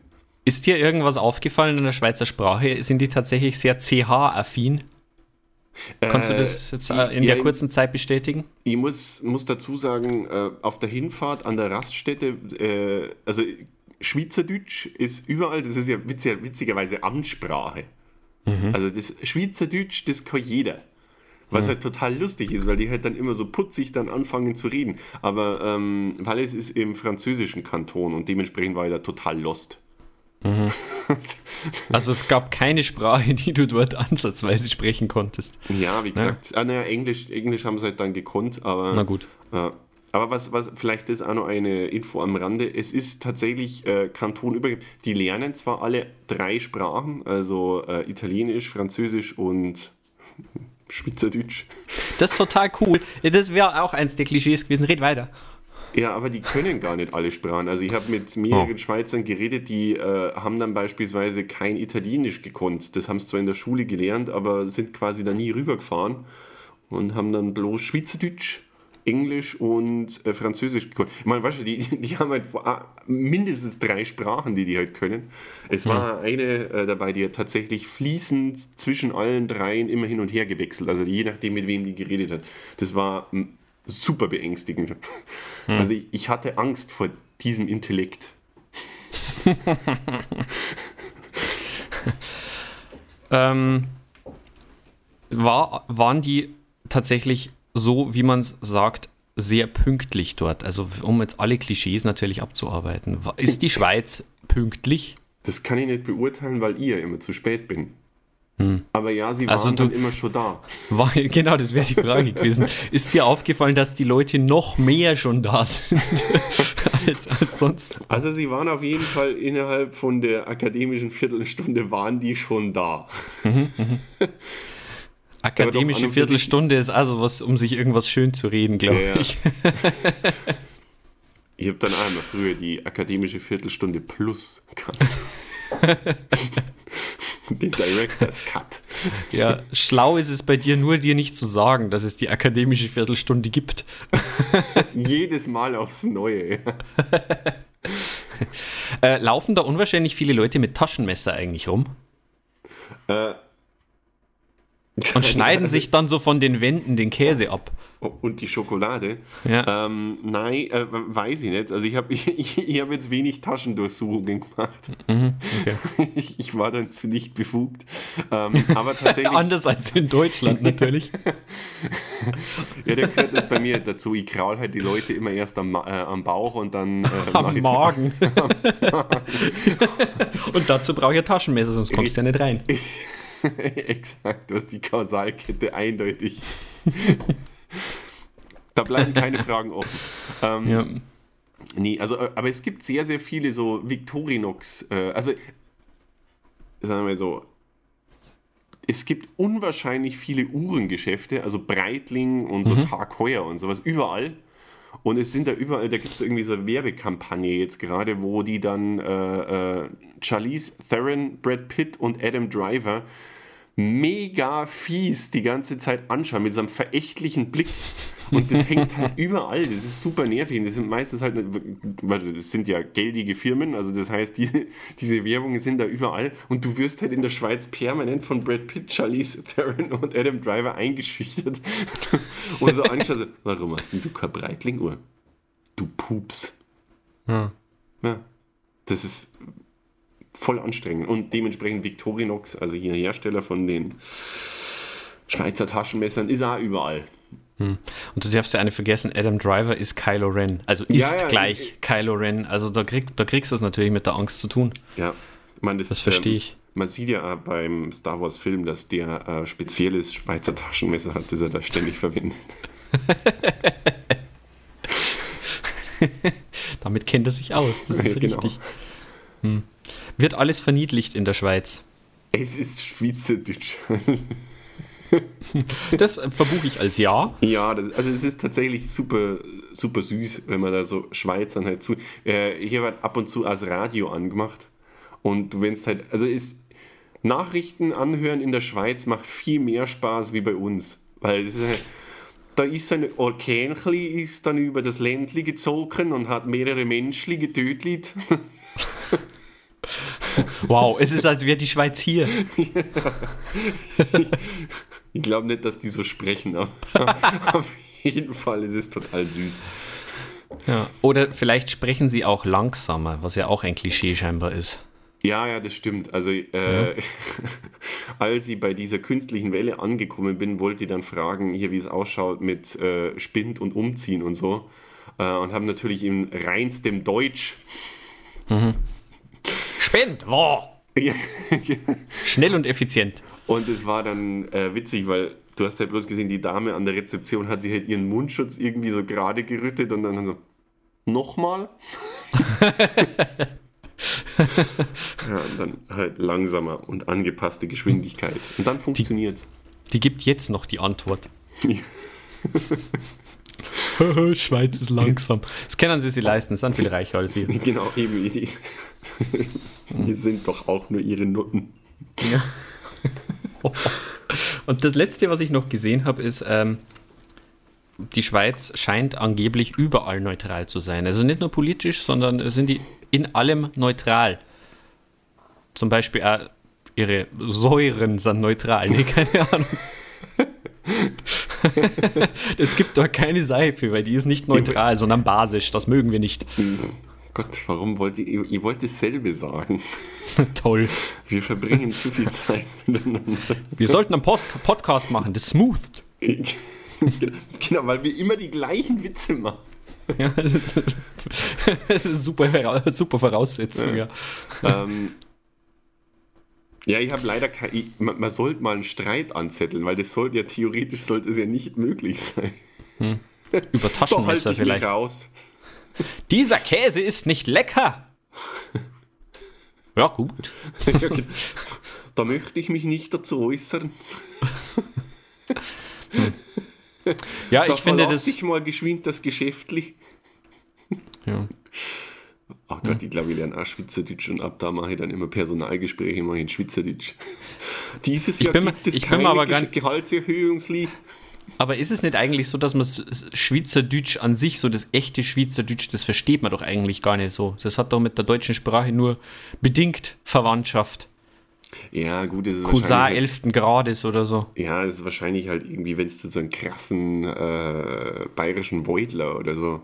Ist dir irgendwas aufgefallen in der Schweizer Sprache? Sind die tatsächlich sehr CH-affin? Kannst du das jetzt äh, in ja, der kurzen Zeit bestätigen? Ich muss, muss dazu sagen, äh, auf der Hinfahrt an der Raststätte, äh, also Schweizerdeutsch ist überall, das ist ja witziger, witzigerweise Amtssprache. Also das Schweizerdeutsch, das kann jeder. Was halt total lustig ist, weil die halt dann immer so putzig dann anfangen zu reden. Aber ähm, weil es ist im französischen Kanton und dementsprechend war ich da total lost. Also es gab keine Sprache, die du dort ansatzweise sprechen konntest. Ja, wie gesagt, Ah, naja, Englisch, Englisch haben sie halt dann gekonnt, aber. Na gut. Ja. Aber was, was, vielleicht ist auch noch eine Info am Rande. Es ist tatsächlich äh, kantonübergreifend. Die lernen zwar alle drei Sprachen, also äh, Italienisch, Französisch und Schweizerdeutsch. Das ist total cool. Das wäre auch eins der Klischees gewesen. Red weiter. Ja, aber die können gar nicht alle Sprachen. Also ich habe mit mehreren Oh. Schweizern geredet, die äh, haben dann beispielsweise kein Italienisch gekonnt. Das haben sie zwar in der Schule gelernt, aber sind quasi da nie rübergefahren und haben dann bloß Schweizerdeutsch, Englisch und äh, Französisch gekonnt. Ich meine, weißt du, die, die haben halt ah, mindestens drei Sprachen, die die halt können. Es war eine äh, dabei, die hat tatsächlich fließend zwischen allen dreien immer hin und her gewechselt. Also je nachdem, mit wem die geredet hat. Das war super beängstigend. Also ich, ich hatte Angst vor diesem Intellekt. Ähm, war, waren die tatsächlich so, wie man es sagt, sehr pünktlich dort? Also um jetzt alle Klischees natürlich abzuarbeiten. Ist die Schweiz pünktlich? Das kann ich nicht beurteilen, weil ich ja immer zu spät bin. Aber ja, sie waren Also du- dann immer schon da. War, genau, das wäre die Frage gewesen. Ist dir aufgefallen, dass die Leute noch mehr schon da sind als, als sonst? Also sie waren auf jeden Fall innerhalb von der akademischen Viertelstunde waren die schon da. Akademische und für sich- Viertelstunde ist also was, um sich irgendwas schön zu reden, glaube Ja, ja. ich. Ich habe dann einmal früher die akademische Viertelstunde Plus gehabt. Den Director's Cut. Ja, schlau ist es bei dir nur, dir nicht zu sagen, dass es die akademische Viertelstunde gibt. Jedes Mal aufs Neue. Äh, laufen da unwahrscheinlich viele Leute mit Taschenmesser eigentlich rum Äh, und schneiden sich dann so von den Wänden den Käse ab. Und die Schokolade? Ja. Ähm, nein, äh, weiß ich nicht. Also ich habe ich, ich, hab jetzt wenig Taschendurchsuchungen gemacht. Okay. Ich, ich war dann zu nicht befugt. Ähm, aber tatsächlich, Anders als in Deutschland natürlich. ja, da gehört das bei mir dazu. Ich kraul halt die Leute immer erst am, äh, am Bauch und dann äh, Am ich- Magen. und dazu brauche ich ein Taschenmesser, sonst kommst du ja nicht rein. Exakt, du hast die Kausalkette eindeutig. da bleiben keine Fragen offen. Ähm, Ja. Nee, also, äh, aber es gibt sehr, sehr viele so Victorinox, äh, also, sagen wir so, es gibt unwahrscheinlich viele Uhrengeschäfte, also Breitling und so Tag Heuer und sowas, überall. Und es sind da überall, da gibt es irgendwie so eine Werbekampagne jetzt gerade, wo die dann äh, äh, Charlize Theron, Brad Pitt und Adam Driver mega fies die ganze Zeit anschauen, mit so einem verächtlichen Blick. Und das hängt halt überall. Das ist super nervig. Und das sind meistens halt, weil das sind ja geldige Firmen, also das heißt, diese, diese Werbungen sind da überall. Und du wirst halt in der Schweiz permanent von Brad Pitt, Charlize Theron und Adam Driver eingeschüchtert. Und so angeschaut, so, warum hast denn du keine Breitling-Uhr? Du Pups. Ja. Ja, das ist voll anstrengend. Und dementsprechend Victorinox, also hier Hersteller von den Schweizer Taschenmessern, ist auch überall. Und du darfst ja eine vergessen, Adam Driver ist Kylo Ren. Also ist Ja, ja, gleich ich- Kylo Ren. Also da, krieg, da kriegst du es natürlich mit der Angst zu tun. Ja, ich meine, das, Das verstehe ich. man sieht ja beim Star Wars Film, dass der äh, spezielles Schweizer Taschenmesser hat, das er da ständig verwendet. Damit kennt er sich aus. Das ist Ja, genau. richtig. Hm. Wird alles verniedlicht in der Schweiz. Es ist Schweizerdeutsch. Das äh, verbuche ich als Ja. Ja, das, also es ist tatsächlich super, super süß, wenn man da so Schweizern halt zu. Äh, hier wird ab und zu als Radio angemacht. Und du wenn's halt, also ist Nachrichten anhören in der Schweiz macht viel mehr Spaß wie bei uns. Weil es ist halt, da ist ein Orkänchli ist dann über das Ländli gezogen und hat mehrere Menschen getötet. Wow, es ist, als wäre die Schweiz hier. Ich glaube nicht, dass die so sprechen, aber auf jeden Fall ist es total süß. Ja. Oder vielleicht sprechen sie auch langsamer, was ja auch ein Klischee scheinbar ist. Ja, ja, das stimmt. Also, äh, als ich bei dieser künstlichen Welle angekommen bin, wollte ich dann fragen, hier, wie es ausschaut mit äh, Spind und Umziehen und so. Äh, und haben natürlich in reinstem Deutsch. Spind, wow. Ja, Schnell und effizient. Und es war dann äh, witzig, weil du hast ja bloß gesehen, die Dame an der Rezeption hat sich halt ihren Mundschutz irgendwie so gerade gerüttet und dann so, nochmal? ja, und dann halt langsamer und angepasste Geschwindigkeit. Und dann funktioniert Die gibt jetzt noch die Antwort. Schweiz ist langsam. Das können sie sich leisten, sind viel reicher als wir. Genau, eben. Die, wir sind doch auch nur ihre Nutten. Ja. Und das letzte, was ich noch gesehen habe, ist, ähm, die Schweiz scheint angeblich überall neutral zu sein. Also nicht nur politisch, sondern sind die in allem neutral. Zum Beispiel auch ihre Säuren sind neutral. Nee, keine Ahnung. es gibt doch keine Seife, weil die ist nicht neutral, sondern basisch. Das mögen wir nicht. Gott, warum wollt ihr, ihr wollt dasselbe sagen? Toll. Wir verbringen zu viel Zeit miteinander. Wir sollten einen Post Podcast machen, das Smooth. genau, weil wir immer die gleichen Witze machen. Ja, das ist, das ist super, super Voraussetzung, ja. ähm, ja, ich habe leider kein. Man, man sollte mal einen Streit anzetteln, weil das sollte ja theoretisch sollte es ja nicht möglich sein. Über Doch, Taschenmesser halt ich vielleicht. raus. Dieser Käse ist nicht lecker. Ja, gut. Da möchte ich mich nicht dazu äußern. Ja, Da ich finde das. ich mal geschwind das Geschäftlich. Ja. Ach Gott, ich glaube, ich lerne auch Schweizerdeutsch und ab da mache ich dann immer Personalgespräche mache ich in Schweizerdeutsch. Dieses Ich Jahr bin mir- gibt es ich bin keine aber gar- Ge- Gehaltserhöhungslied. Aber ist es nicht eigentlich so, dass man Schweizerdeutsch an sich, so das echte Schweizerdeutsch, das versteht man doch eigentlich gar nicht so. Das hat doch mit der deutschen Sprache nur bedingt Verwandtschaft. Ja, gut, das ist Cousin wahrscheinlich- 11. Grades oder so. Ja, es ist wahrscheinlich halt irgendwie, wenn du so einen krassen äh, bayerischen Beutler oder so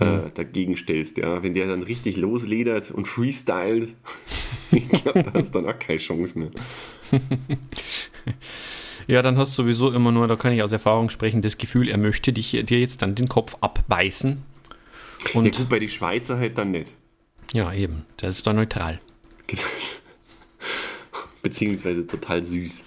äh, dagegen stellst, ja. Wenn der dann richtig losledert und freestylt, ich glaube, da hast du dann auch keine Chance mehr. Ja, dann hast du sowieso immer nur, da kann ich aus Erfahrung sprechen, das Gefühl, er möchte dich, dir jetzt dann den Kopf abbeißen. Ja, Und gut, bei den Schweizer halt dann nicht. ja, eben, das ist da neutral. Beziehungsweise total süß.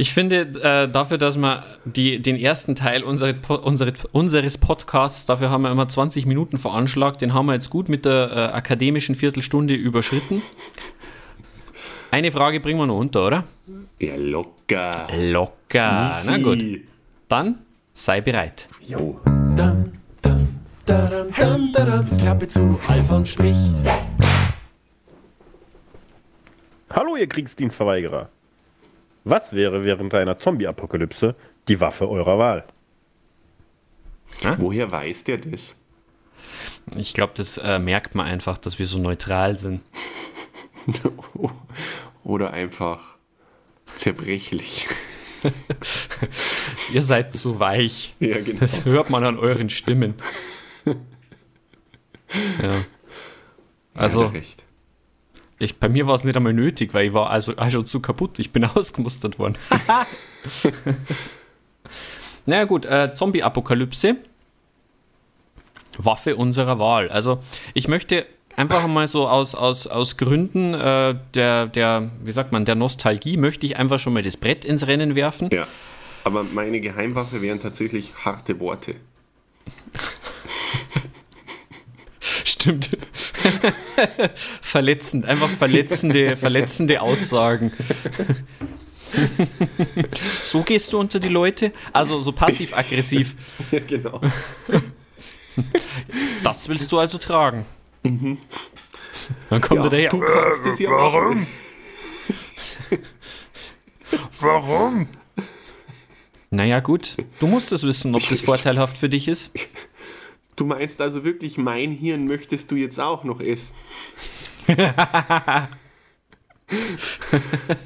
Ich finde, äh, dafür, dass wir die, den ersten Teil unsere, unsere, unseres Podcasts, dafür haben wir immer 20 Minuten veranschlagt, den haben wir jetzt gut mit der äh, akademischen Viertelstunde überschritten. Eine Frage bringen wir noch unter, oder? Ja, locker. Locker. Na gut, Easy. dann sei bereit. Jo. Dam, dam, dadam, dam, dadam. Jetzt Klappe zu, Alfons spricht. Hallo, ihr Kriegsdienstverweigerer. Was wäre während einer Zombie-Apokalypse die Waffe eurer Wahl? Woher weiß der das? Ich glaube, das äh, merkt man einfach, dass wir so neutral sind. Oder einfach zerbrechlich. Ihr seid zu weich. Ja, genau. Das hört man an euren Stimmen. Ja. Also, recht. Ich, bei mir war es nicht einmal nötig, weil ich war also auch schon zu kaputt. Ich bin ausgemustert worden. naja gut, äh, Zombie-Apokalypse. Waffe unserer Wahl. Also ich möchte einfach mal so aus, aus, aus Gründen äh, der, der, wie sagt man, der Nostalgie, möchte ich einfach schon mal das Brett ins Rennen werfen. Ja. Aber meine Geheimwaffe wären tatsächlich harte Worte. Stimmt. Verletzend, einfach verletzende, verletzende Aussagen. so gehst du unter die Leute? Also so passiv-aggressiv. Ja, genau. Das willst du also tragen. Dann kommt er daher. Du kannst es ja machen. Warum? Naja, gut. Du musst es wissen, ob das vorteilhaft für dich ist. Du meinst also wirklich, mein Hirn möchtest du jetzt auch noch essen?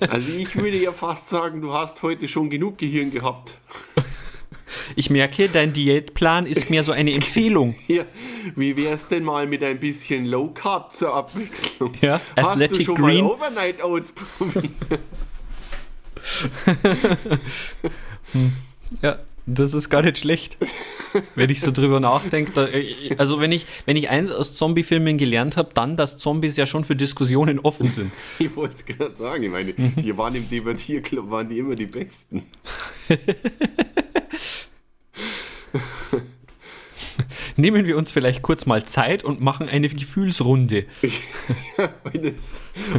Also ich würde ja fast sagen, du hast heute schon genug Gehirn gehabt. Ich merke, dein Diätplan ist mehr so eine Empfehlung. Hier, wie wär's denn mal mit ein bisschen Low Carb zur Abwechslung? Ja, Hast Athletic du schon Green. mal Overnight Oats probiert? Ja, das ist gar nicht schlecht. Wenn ich so drüber nachdenke, äh, also wenn ich, wenn ich eins aus Zombie-Filmen gelernt habe, dann, dass Zombies ja schon für Diskussionen offen sind. Ich wollte es gerade sagen, ich meine, die waren im Debattierclub, waren die immer die Besten. Nehmen wir uns vielleicht kurz mal Zeit und machen eine Gefühlsrunde.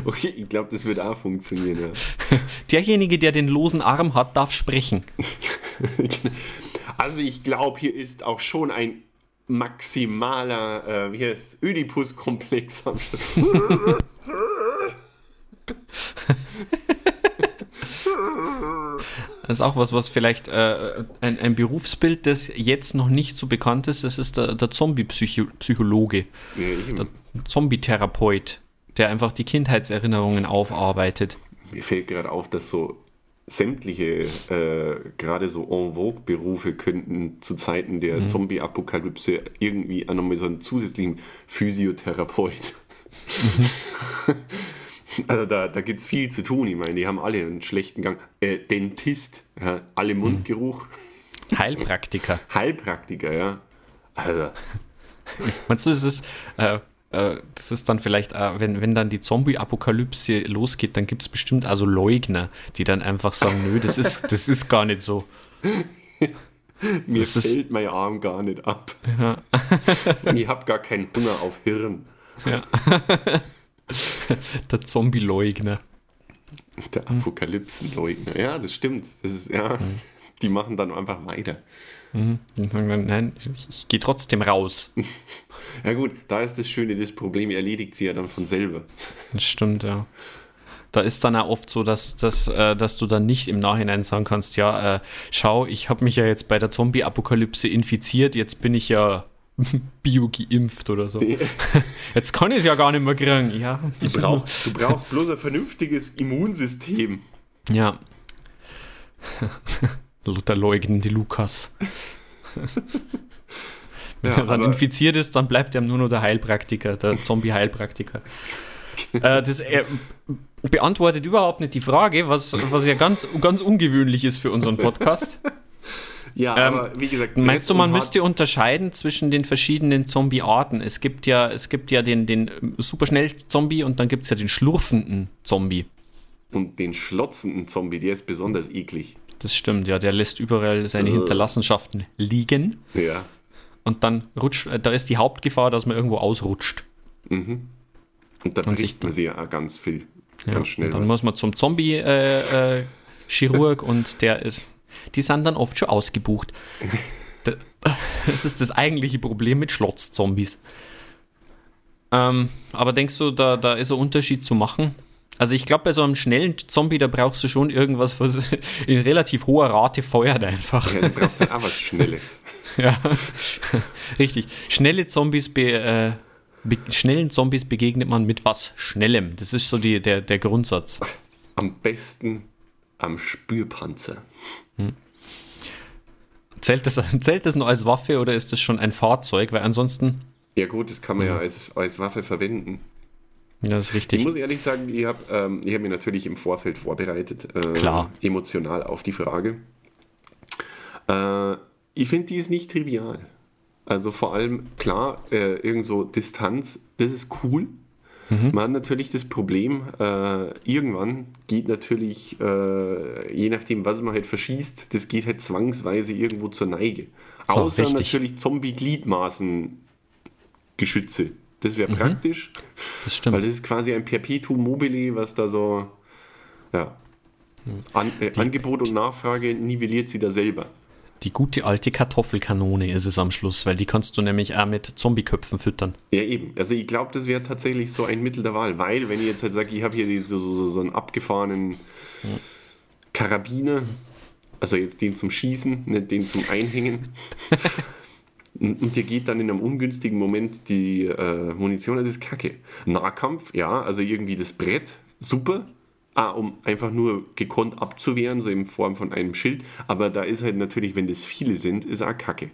Okay, ich glaube, das wird auch funktionieren. Ja. Derjenige, der den losen Arm hat, darf sprechen. Also ich glaube, hier ist auch schon ein maximaler, äh, wie heißt Ödipus-Komplex am Start. Das ist auch was, was vielleicht äh, ein, ein Berufsbild, das jetzt noch nicht so bekannt ist. Das ist der, der Zombie-Psychologe, Ja, der Zombie-Therapeut, der einfach die Kindheitserinnerungen aufarbeitet. mir fällt gerade auf, dass so sämtliche, äh, gerade so en vogue Berufe könnten zu Zeiten der Mhm. Zombie-Apokalypse irgendwie nochmal so einen zusätzlichen Physiotherapeut. Mhm. Also da, da gibt es viel zu tun. Ich meine, die haben alle einen schlechten Gang. Äh, Dentist, ja, alle Mundgeruch. Heilpraktiker. Heilpraktiker, ja. Also, Meinst du, das ist, äh, äh, das ist dann vielleicht, äh, wenn, wenn dann die Zombie-Apokalypse losgeht, dann gibt es bestimmt also Leugner, die dann einfach sagen, nö, das ist, das ist gar nicht so. mir Das ist- fällt mein Arm gar nicht ab. ich habe gar keinen Hunger auf Hirn. Der Zombie-Leugner. Der Apokalypsenleugner. Ja, das stimmt. Das ist, ja, die machen dann einfach weiter. Sagen dann, nein, ich, ich gehe trotzdem raus. Ja gut, da ist das Schöne, das Problem erledigt sie ja dann von selber. Das stimmt, ja. Da ist dann auch oft so, dass, dass, äh, dass du dann nicht im Nachhinein sagen kannst, ja, äh, schau, ich habe mich ja jetzt bei der Zombie-Apokalypse infiziert, jetzt bin ich ja bio geimpft oder so. Jetzt kann ich es ja gar nicht mehr kriegen. Ja, Du brauchst, du brauchst bloß ein vernünftiges Immunsystem. ja. Luther leugnen die Lukas. Wenn Ja, er dann infiziert ist, dann bleibt ihm nur noch der Heilpraktiker, der Zombie-Heilpraktiker. äh, das äh, beantwortet überhaupt nicht die Frage, was, was ja ganz, ganz ungewöhnlich ist für unseren Podcast. Ja, Ähm, aber wie gesagt. Meinst du, man müsste unterscheiden zwischen den verschiedenen Zombie-Arten? Es gibt ja, es gibt ja den, den Superschnell-Zombie und dann gibt es ja den schlurfenden Zombie. Und den schlotzenden Zombie, der ist besonders eklig. Das stimmt, ja, der lässt überall seine Äh. Hinterlassenschaften liegen Ja. und dann rutscht, äh, da ist die Hauptgefahr, dass man irgendwo ausrutscht. Und da Und sich man sie ja ganz viel. Ja, ganz schnell. Dann was. muss man zum Zombie-Chirurg und der ist, die sind dann oft schon ausgebucht. Da- Das ist das eigentliche Problem mit Schlotz-Zombies. Ähm, aber denkst du, da, da ist ein Unterschied zu machen? Also ich glaube, bei so einem schnellen Zombie, da brauchst du schon irgendwas, was in relativ hoher Rate feuert einfach. ja, du brauchst dann auch was Schnelles. Ja, richtig. Schnelle Zombies, be, äh, schnellen Zombies begegnet man mit was Schnellem. Das ist so die, der, der Grundsatz. Am besten am Spürpanzer. Zählt das, zählt das nur als Waffe oder ist das schon ein Fahrzeug? Weil ansonsten, Ja gut, das kann man ja als, als Waffe verwenden. ja, das ist Ich richtig. muss ehrlich sagen, ich habe ähm, ich hab mich natürlich im Vorfeld vorbereitet. Äh, Klar. Emotional auf die Frage. Äh, ich finde, die ist nicht trivial. Also vor allem, klar, äh, irgend so Distanz, das ist cool. Mhm. Man hat natürlich das Problem, äh, irgendwann geht natürlich, äh, je nachdem, was man halt verschießt, das geht halt zwangsweise irgendwo zur Neige. So, Außer richtig. natürlich Zombie-Gliedmaßen-Geschütze. Das Mhm. wäre praktisch. Das Weil stimmt. das ist quasi ein Perpetuum mobile, was da so, ja, An, äh, Angebot und Nachfrage nivelliert sie da selber. Die gute alte Kartoffelkanone ist es am Schluss, weil die kannst du nämlich auch mit Zombieköpfen füttern. Ja, eben. Also ich glaube, das wäre tatsächlich so ein Mittel der Wahl, weil wenn ich jetzt halt sage, ich habe hier so, so, so, einen abgefahrenen Karabiner, also jetzt den zum Schießen, nicht den zum Einhängen. Und dir geht dann in einem ungünstigen Moment die äh, Munition, das ist kacke. Nahkampf, ja, also irgendwie das Brett, super. Ah, um einfach nur gekonnt abzuwehren, so in Form von einem Schild. Aber da ist halt natürlich, wenn das viele sind, ist auch Kacke.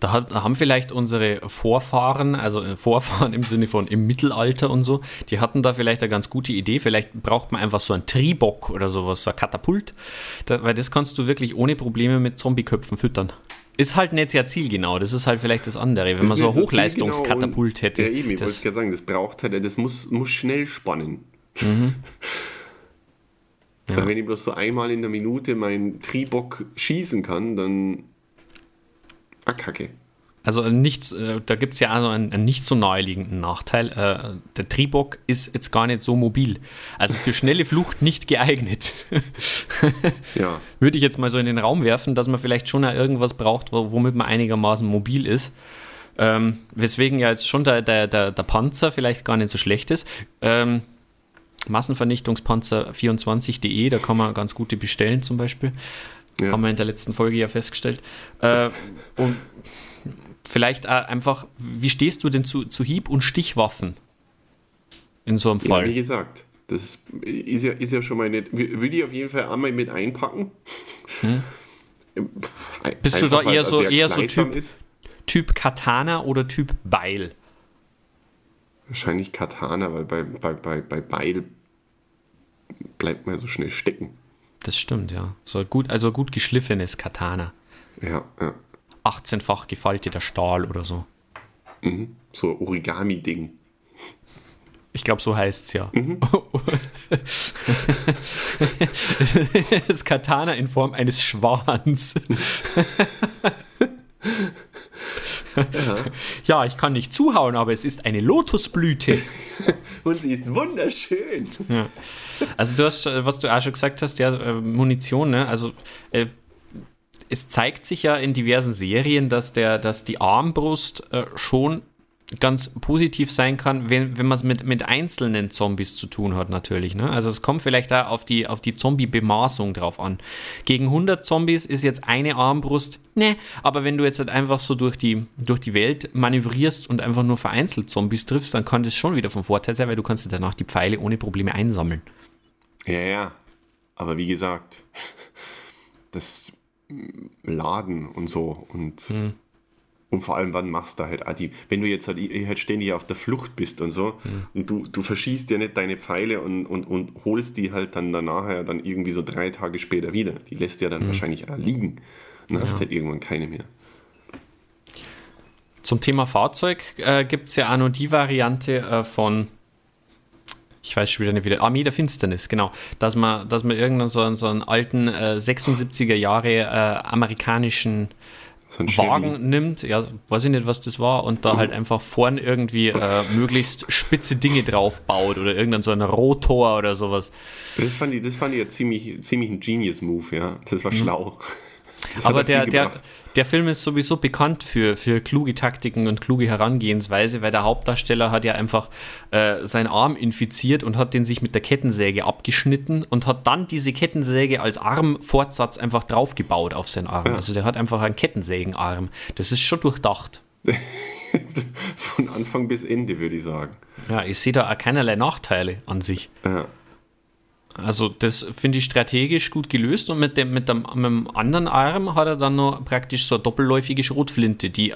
Da haben vielleicht unsere Vorfahren, also äh, Vorfahren im Sinne von im Mittelalter und so, die hatten da vielleicht eine ganz gute Idee. Vielleicht braucht man einfach so einen Tribock oder sowas, so ein Katapult, da, weil das kannst du wirklich ohne Probleme mit Zombieköpfen füttern. Ist halt nicht sehr zielgenau, das ist halt vielleicht das andere. Wenn man so ein Hochleistungskatapult hätte. Ja, eben, ich das- wollte gerade sagen, das braucht halt, das muss, muss schnell spannen. Mhm. Ja. Wenn ich bloß so einmal in der Minute meinen Tribock schießen kann, dann. Ah, Kacke. Also nicht, äh, da gibt es ja also einen, einen nicht so naheliegenden Nachteil. Äh, der Tribock ist jetzt gar nicht so mobil. Also für schnelle Flucht nicht geeignet. Ja. Würde ich jetzt mal so in den Raum werfen, dass man vielleicht schon auch irgendwas braucht, wo- womit man einigermaßen mobil ist. Ähm, weswegen ja jetzt schon der, der, der, der Panzer vielleicht gar nicht so schlecht ist. Ähm, Massenvernichtungspanzer24.de, da kann man ganz gute bestellen zum Beispiel. Ja. Haben wir in der letzten Folge ja festgestellt. Äh, und vielleicht einfach, wie stehst du denn zu, zu Hieb- und Stichwaffen in so einem ja, Fall? wie gesagt, das ist ja, ist ja schon mal nicht. Würde ich auf jeden Fall einmal mit einpacken. Ein- Hm? Bist du da eher er so- eher so Typ- Ist. Typ Katana oder Typ Beil? Wahrscheinlich Katana, weil bei, bei, bei, bei Beil bleibt man so schnell stecken. Das stimmt, ja. So gut, also gut geschliffenes Katana. Ja, ja. 18-fach gefalteter Stahl oder so. Mhm. So Origami-Ding. Ich glaube, so heißt es ja. das Katana in Form eines Schwans. ja, ich kann nicht zuhauen, aber es ist eine Lotusblüte. Und sie ist wunderschön. Also du hast, was du auch schon gesagt hast, ja, äh, Munition, ne? Also äh, es zeigt sich ja in diversen Serien, dass der, dass die Armbrust äh, schon ganz positiv sein kann, wenn, wenn man es mit, mit einzelnen Zombies zu tun hat, natürlich. Ne? Also es kommt vielleicht da auf die, auf die Zombie-Bemaßung drauf an. Gegen 100 Zombies ist jetzt eine Armbrust, ne, aber wenn du jetzt halt einfach so durch die, durch die Welt manövrierst und einfach nur vereinzelt Zombies triffst, dann kann das schon wieder vom Vorteil sein, weil du kannst danach die Pfeile ohne Probleme einsammeln. Ja, ja. Aber wie gesagt, das Laden und so und, Hm. Und vor allem, wann machst du halt Adi? Wenn du jetzt halt, halt ständig auf der Flucht bist und so Hm. und du, du verschießt ja nicht deine Pfeile und, und, und holst die halt dann danach ja dann irgendwie so drei Tage später wieder. Die lässt ja dann wahrscheinlich auch liegen. Und hast halt irgendwann keine mehr. Zum Thema Fahrzeug äh, gibt es ja auch noch die Variante äh, von, ich weiß schon wieder nicht wieder, Armee der Finsternis, genau, dass man, dass man irgendeinen so, einen- so einen alten äh, 76er Jahre äh, amerikanischen So ein Wagen nimmt, ja, weiß ich nicht, was das war, und da halt einfach vorn irgendwie äh, möglichst spitze Dinge drauf baut oder irgendein so ein Rotor oder sowas. Das fand ich, das fand ich ja ziemlich, ziemlich ein Genius-Move, ja. Das war schlau. Das. Aber der, der, der Film ist sowieso bekannt für, für kluge Taktiken und kluge Herangehensweise, weil der Hauptdarsteller hat ja einfach äh, seinen Arm infiziert und hat den sich mit der Kettensäge abgeschnitten und hat dann diese Kettensäge als Armfortsatz einfach draufgebaut auf seinen Arm. Also der hat einfach einen Kettensägenarm. Das ist schon durchdacht. Von Anfang bis Ende, würde ich sagen. Ja, ich sehe da auch keinerlei Nachteile an sich. Ja. Also das finde ich strategisch gut gelöst und mit dem, mit, dem, mit dem anderen Arm hat er dann noch praktisch so eine doppelläufige Schrotflinte, die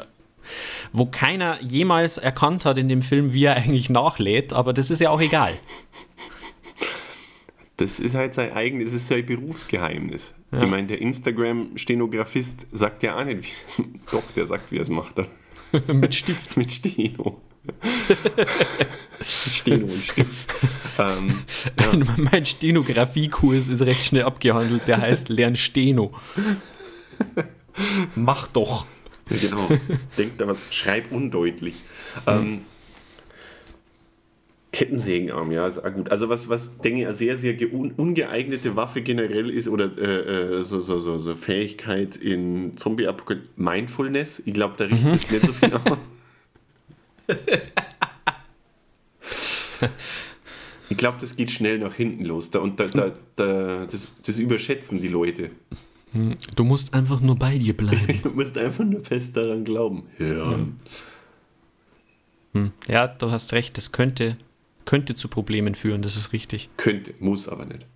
wo keiner jemals erkannt hat in dem Film, wie er eigentlich nachlädt, aber das ist ja auch egal. Das ist halt sein eigenes, das ist sein Berufsgeheimnis. Ja. Ich meine, der Instagram-Stenografist sagt ja auch nicht, wie es, doch, der sagt, wie er es macht. Mit Stift. Mit Steno. Steno und Stift. ähm, mein Stenografiekurs ist recht schnell abgehandelt, der heißt Lern Steno. Mach doch. ja, genau. Denkt aber, schreib undeutlich. Ähm, Kettensägenarm, ja, ist auch gut. Also was, was denke ich, eine sehr, sehr ge- un ungeeignete Waffe generell ist oder äh, äh, so, so, so, so Fähigkeit in Zombie-Apokalypse, Mindfulness. Ich glaube, da riecht es nicht so viel aus. Ich glaube, das geht schnell nach hinten los. Da, und da, da, da, das, das überschätzen die Leute. Du musst einfach nur bei dir bleiben. Du musst einfach nur fest daran glauben. Ja. Ja, du hast recht, das könnte könnte zu Problemen führen, das ist richtig. Könnte, muss aber nicht.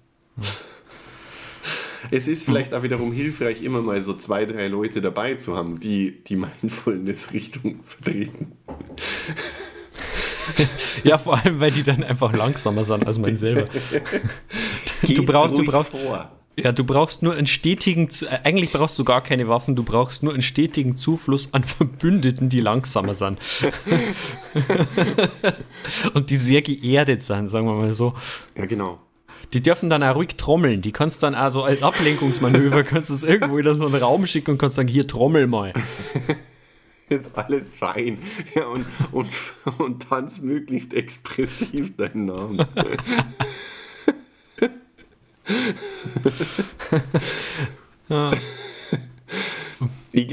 Es ist vielleicht auch wiederum hilfreich, immer mal so zwei, drei Leute dabei zu haben, die die Mindfulness-Richtung vertreten. ja, vor allem, weil die dann einfach langsamer sind als man selber. du brauchst, du brauchst, vor. Ja, du brauchst nur einen stetigen, äh, eigentlich brauchst du gar keine Waffen, du brauchst nur einen stetigen Zufluss an Verbündeten, die langsamer sind. Und die sehr geerdet sind, sagen wir mal so. Ja, genau. Die dürfen dann auch ruhig trommeln. Die kannst dann also als Ablenkungsmanöver, kannst du es irgendwo in so einen Raum schicken und kannst sagen, hier trommel mal. Ist alles fein. Ja, und, und, und tanz möglichst expressiv deinen Namen. ja. Ich,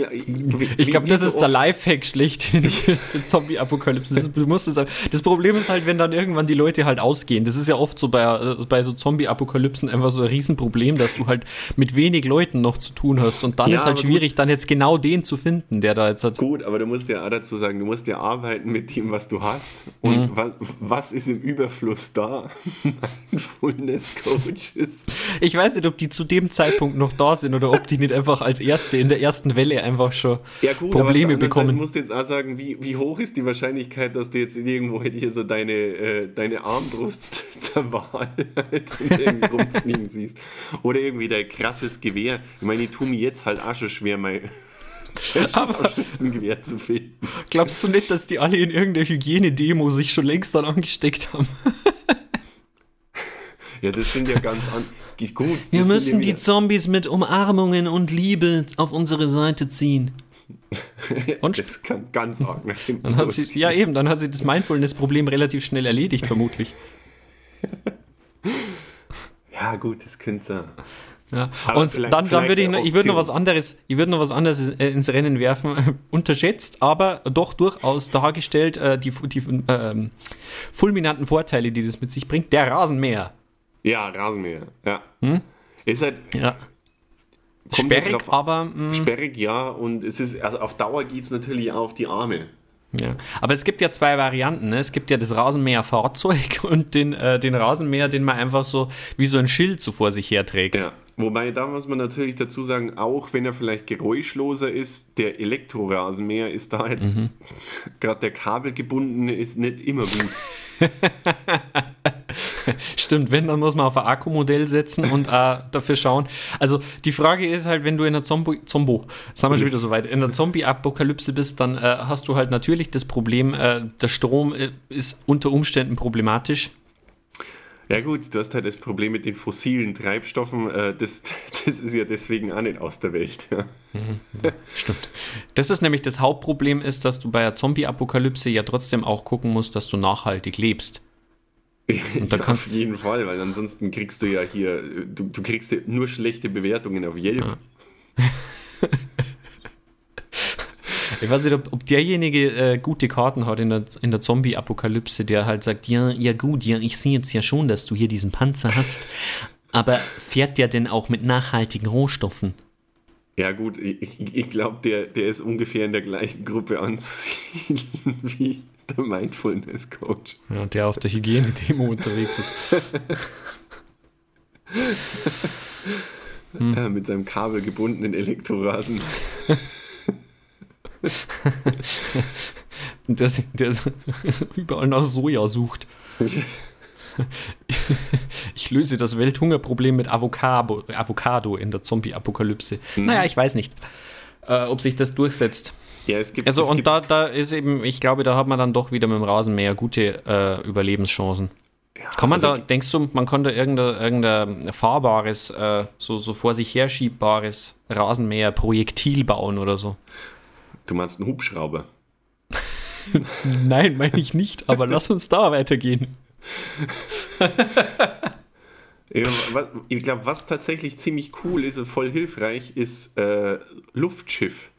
ich glaube, das ist der Lifehack schlecht für Zombie-Apokalypse. Du musst es, das Problem ist halt, wenn dann irgendwann die Leute halt ausgehen. Das ist ja oft so bei, äh, bei so Zombie-Apokalypsen einfach so ein Riesenproblem, dass du halt mit wenig Leuten noch zu tun hast. Und dann ja, ist halt schwierig, gut. dann jetzt genau den zu finden, der da jetzt hat. Gut, aber du musst ja auch dazu sagen, du musst ja arbeiten mit dem, was du hast. Und mhm. was, was ist im Überfluss da? Mindfulness-Coaches. Ich weiß nicht, ob die zu dem Zeitpunkt noch da sind oder ob die nicht einfach als Erste in der ersten Welle einfach schon ja, gut, Probleme bekommen. Ich muss jetzt auch sagen, wie, wie hoch ist die Wahrscheinlichkeit, dass du jetzt irgendwo hier so deine, äh, deine Armbrust der Wahl halt rumfliegen siehst? Oder irgendwie dein krasses Gewehr. Ich meine, ich tue mir jetzt halt auch schon schwer, mein. Aber Gewehr zu finden. Glaubst du nicht, dass die alle in irgendeiner Hygienedemo sich schon längst dann angesteckt haben? Ja, das sind ja ganz andere. Gut, Wir müssen die Zombies mit Umarmungen und Liebe auf unsere Seite ziehen. Und? Das kann ganz arg nach hinten dann hat sie, Ja, eben, dann hat sie das Mindfulness-Problem relativ schnell erledigt, vermutlich. ja, gut, das könnte sein. Ja. und dann, dann würde ich, noch, ich würde noch was anderes, ich würde noch was anderes ins Rennen werfen, unterschätzt, aber doch durchaus dargestellt, äh, die, die äh, fulminanten Vorteile, die das mit sich bringt. Der Rasenmäher. Ja, Rasenmäher, ja. Hm? Ist halt. Ja. Sperrig, aber. Mh. Hm. Sperrig, ja, und es ist, also auf Dauer geht es natürlich auch auf die Arme. Ja, aber es gibt ja zwei Varianten. Ne? Es gibt ja das Rasenmäher-Fahrzeug und den, äh, den Rasenmäher, den man einfach so wie so ein Schild so vor sich herträgt. Ja, wobei da muss man natürlich dazu sagen, auch wenn er vielleicht geräuschloser ist, der Elektrorasenmäher ist da jetzt, mhm. gerade der kabelgebundene ist nicht immer gut. Stimmt, wenn, dann muss man auf ein Akkumodell setzen und äh, dafür schauen. Also die Frage ist halt, wenn du in der Zombo, Zombo sagen wir schon wieder so weit, in der Zombie-Apokalypse bist, dann äh, hast du halt natürlich das Problem, äh, der Strom äh, ist unter Umständen problematisch. Ja gut, du hast halt das Problem mit den fossilen Treibstoffen, äh, das, das ist ja deswegen auch nicht aus der Welt. Ja. Mhm. Stimmt. Das ist nämlich das Hauptproblem ist, dass du bei der Zombie-Apokalypse ja trotzdem auch gucken musst, dass du nachhaltig lebst. Und da ja, auf jeden Fall, weil ansonsten kriegst du ja hier, du, du kriegst ja nur schlechte Bewertungen auf Yelp. Ja. ich weiß nicht, ob, ob derjenige äh, gute Karten hat in der, in der Zombie-Apokalypse, der halt sagt, ja, ja gut, ja, ich sehe jetzt ja schon, dass du hier diesen Panzer hast, aber fährt der denn auch mit nachhaltigen Rohstoffen? Ja gut, ich, ich glaube, der, der ist ungefähr in der gleichen Gruppe anzusiedeln wie der Mindfulness Coach. Ja, der auf der Hygienedemo unterwegs ist. hm. ja, mit seinem kabelgebundenen Elektrorasen. der, der überall nach Soja sucht. Ich löse das Welthungerproblem mit Avocado, Avocado in der Zombie-Apokalypse. Hm. Naja, ich weiß nicht, äh, ob sich das durchsetzt. Ja, es gibt. Also, es und gibt da, da ist eben, ich glaube, da hat man dann doch wieder mit dem Rasenmäher gute äh, Überlebenschancen. Ja, kann man also da, denkst du, man kann da irgendein, irgendein fahrbares, äh, so, so vor sich herschiebbares Rasenmäher-Projektil bauen oder so? Du meinst einen Hubschrauber? Nein, meine ich nicht, aber lass uns da weitergehen. ich glaube, was tatsächlich ziemlich cool ist und voll hilfreich, ist äh, Luftschiff.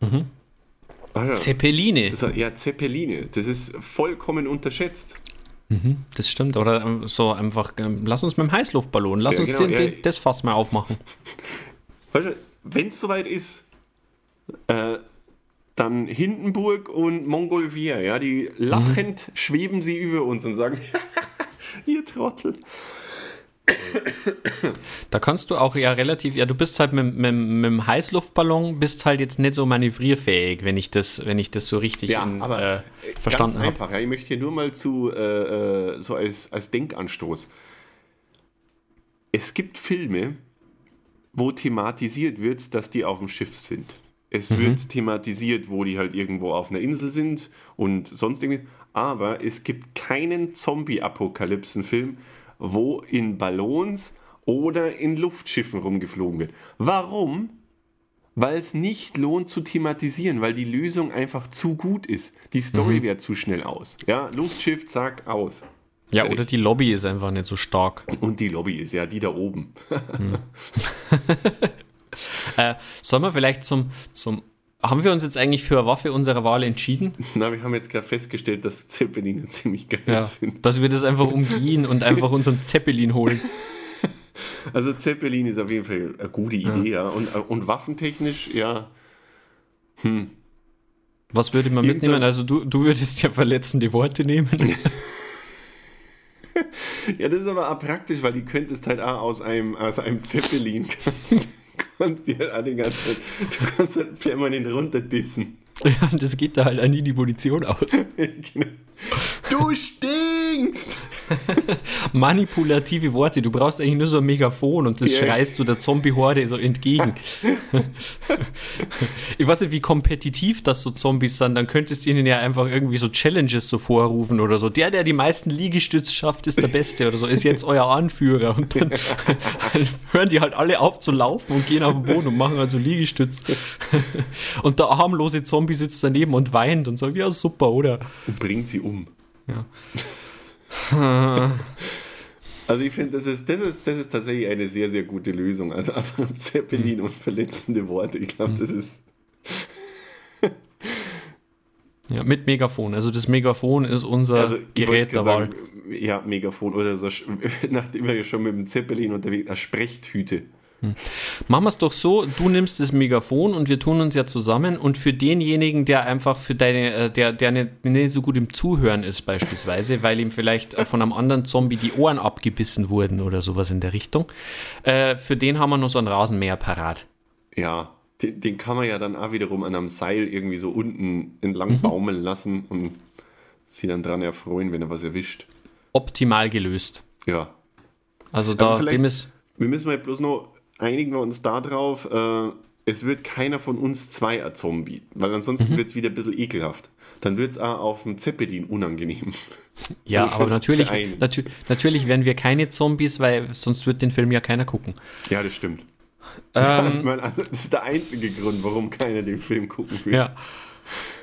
Mhm. Ah, ja. Zeppeline. Ja, Zeppeline. Das ist vollkommen unterschätzt. Mhm, das stimmt. Oder ähm, so einfach, ähm, lass uns mit dem Heißluftballon, lass ja, uns genau, den, den, das Fass mal aufmachen. Weißt du, wenn es soweit ist, äh, dann Hindenburg und Mongolfier, ja, die lachend schweben sie über uns und sagen, ihr Trottel. Da kannst du auch ja relativ, ja, du bist halt mit, mit, mit dem Heißluftballon, bist halt jetzt nicht so manövrierfähig, wenn ich das, wenn ich das so richtig Ja, in, aber äh, verstanden ganz habe. einfach. Ja, ich möchte hier nur mal zu, äh, äh, so als, als Denkanstoß. Es gibt Filme, wo thematisiert wird, dass die auf dem Schiff sind. Es wird thematisiert, wo die halt irgendwo auf einer Insel sind und sonst irgendwie. Aber es gibt keinen Zombie-Apokalypsen-Film, wo in Ballons oder in Luftschiffen rumgeflogen wird. Warum? Weil es nicht lohnt zu thematisieren, weil die Lösung einfach zu gut ist. Die Story wäre zu schnell aus. Ja, Luftschiff, zack, aus. Ja, Fertig. oder die Lobby ist einfach nicht so stark. Und die Lobby ist ja die da oben. Äh, sollen wir vielleicht zum, zum. Haben wir uns jetzt eigentlich für eine Waffe unserer Wahl entschieden? Na, wir haben jetzt gerade festgestellt, dass Zeppeline ziemlich geil Ja. sind. Dass wir das einfach umgehen und einfach unseren Zeppelin holen. Also Zeppelin ist auf jeden Fall eine gute Idee, ja. Und, und waffentechnisch, ja. Was würde man Irgend so- mitnehmen? Also du, du würdest ja verletzende Worte nehmen. Ja, das ist aber auch praktisch, weil die könntest halt auch aus einem, aus einem Zeppelin kannst, kannst die halt auch die ganze Zeit, du kannst halt permanent runterdissen. ja, das geht da halt an nie die Munition aus. Genau. Du stinkst! Manipulative Worte. Du brauchst eigentlich nur so ein Megafon und das Ja. schreist du der Zombie-Horde so entgegen. ich weiß nicht, wie kompetitiv das so Zombies sind. Dann könntest du ihnen ja einfach irgendwie so Challenges so vorrufen oder so. Der, der die meisten Liegestütz schafft, ist der Beste oder so. Ist jetzt euer Anführer. Und dann, dann hören die halt alle auf zu laufen und gehen auf den Boden und machen also Liegestütz. und der harmlose Zombie sitzt daneben und weint und sagt, ja super, oder? Und bringt sie um. Ja. Also ich finde, das ist, das, ist, das ist tatsächlich eine sehr, sehr gute Lösung. Also einfach ein Zeppelin und verletzende Worte. Ich glaube, das ist. Ja, mit Megafon. Also das Megafon ist unser Also Gerät der Wahl. ja, Megafon oder so, nachdem wir ja schon mit dem Zeppelin unterwegs eine Sprechthüte. Machen wir es doch so, du nimmst das Megafon und wir tun uns ja zusammen und für denjenigen, der einfach für deine, äh, der, der nicht, nicht so gut im Zuhören ist beispielsweise, weil ihm vielleicht äh, von einem anderen Zombie die Ohren abgebissen wurden oder sowas in der Richtung, äh, für den haben wir noch so ein Rasenmäher parat. Ja, den, den kann man ja dann auch wiederum an einem Seil irgendwie so unten entlang baumeln lassen und sie dann dran erfreuen, wenn er was erwischt. Optimal gelöst. Ja. Also da, dem ist, Wir müssen mal bloß noch, einigen wir uns da drauf, äh, es wird keiner von uns zwei ein Zombie, weil ansonsten wird es wieder ein bisschen ekelhaft. Dann wird es auch auf dem Zeppelin unangenehm. ja, aber natürlich, für einen. natü natürlich werden wir keine Zombies, weil sonst wird den Film ja keiner gucken. Ja, das stimmt. Ähm, meine, das ist der einzige Grund, warum keiner den Film gucken will. Ja.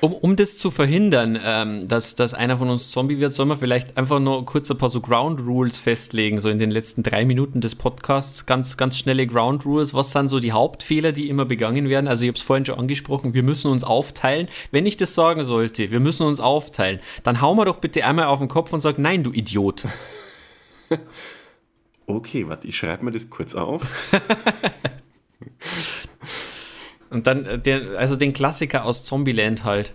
Um, um das zu verhindern, ähm, dass, dass einer von uns Zombie wird, sollen wir vielleicht einfach nur kurz ein paar so Ground Rules festlegen, so in den letzten drei Minuten des Podcasts. Ganz, ganz schnelle Ground Rules. Was sind so die Hauptfehler, die immer begangen werden? Also, ich habe es vorhin schon angesprochen, wir müssen uns aufteilen. Wenn ich das sagen sollte, wir müssen uns aufteilen, dann hau mal doch bitte einmal auf den Kopf und sag, nein, du Idiot. Okay, warte, ich schreibe mir das kurz auf. Und dann, äh, der, also den Klassiker aus Zombieland halt.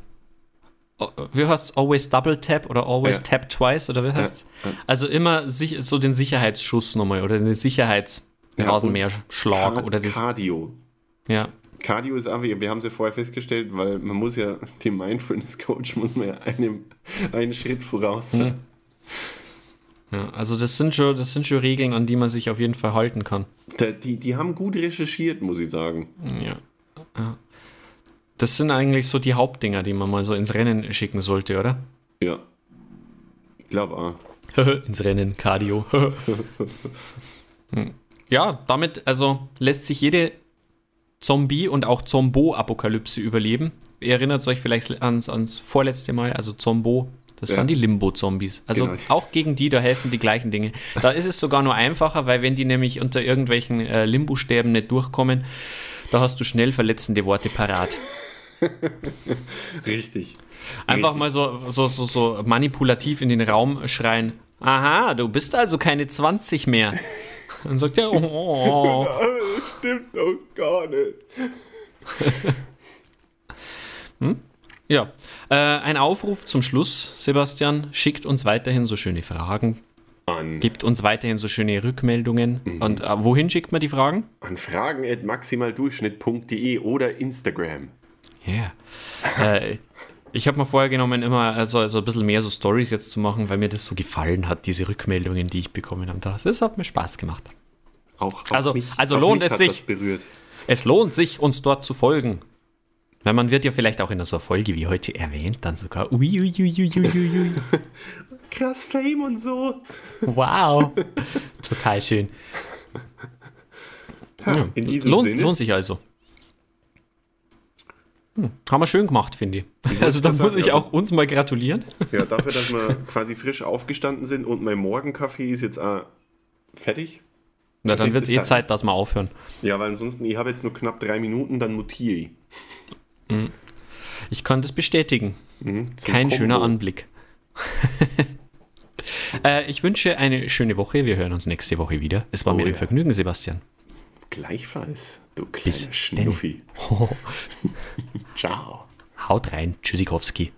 Oh, Wie heißt Always Double Tap oder Always Ja. Tap Twice oder wie heißt's? Also immer sich, so den Sicherheitsschuss nochmal oder den Ja, Sicherheitsrasenmäherschlag oder das. Cardio. Ja. Cardio ist auch, wir wir haben es ja vorher festgestellt, weil man muss ja, dem Mindfulness-Coach muss man ja einen, einen Schritt voraus sein. ja. Also das sind schon, das sind schon Regeln, an die man sich auf jeden Fall halten kann. Die, die haben gut recherchiert, muss ich sagen. Ja. Ja. Das sind eigentlich so die Hauptdinger, die man mal so ins Rennen schicken sollte, oder? Ja. Ich glaube auch. ins Rennen, Cardio. Hm. ja, damit also lässt sich jede Zombie- und auch Zombo-Apokalypse überleben. Ihr erinnert euch vielleicht ans, ans vorletzte Mal, also Zombo, das Ja. sind die Limbo-Zombies. Also Genau. auch gegen die, da helfen die gleichen Dinge. Da ist es sogar nur einfacher, weil wenn die nämlich unter irgendwelchen äh, Limbo-Stäben nicht durchkommen, da hast du schnell verletzende Worte parat. Richtig. Einfach Richtig. mal so, so, so, so manipulativ in den Raum schreien. Aha, du bist also keine 20 mehr. Dann sagt er, oh, Das stimmt doch gar nicht. Ja, äh, ein Aufruf zum Schluss, Sebastian. Schickt uns weiterhin so schöne Fragen, An, gibt uns weiterhin so schöne Rückmeldungen. Mhm. Und äh, wohin schickt man die Fragen? an fragen.maximaldurchschnitt.de oder Instagram. Ja. äh, ich habe mir vorher genommen, immer also, also ein bisschen mehr so Stories jetzt zu machen, weil mir das so gefallen hat, diese Rückmeldungen, die ich bekommen habe. Das hat mir Spaß gemacht. Auch, auch Also- mich, also lohnt es sich. Es lohnt sich, uns dort zu folgen. Weil man wird ja vielleicht auch in so einer Folge wie heute erwähnt, dann sogar. Ui, ui, ui, ui, ui. Krass Fame und so. Wow. Total schön. Ja, lohnt, Sinne. lohnt sich also. Hm, haben wir schön gemacht, finde ich. Also da muss ich also- auch uns mal gratulieren. Ja, dafür, dass wir quasi frisch aufgestanden sind und mein Morgenkaffee ist jetzt auch fertig. Na, dann wird es eh Zeit, dass wir aufhören. Ja, weil ansonsten, ich habe jetzt nur knapp drei Minuten, dann mutiere ich. Ich kann das bestätigen. Mhm, Kein Kombo. schöner Anblick. äh, ich wünsche eine schöne Woche. Wir hören uns nächste Woche wieder. Es war Oh mir ein ja. Vergnügen, Sebastian. Gleichfalls, du kleiner Bis. Schnuffi. Ciao. Haut rein. Tschüssikowski.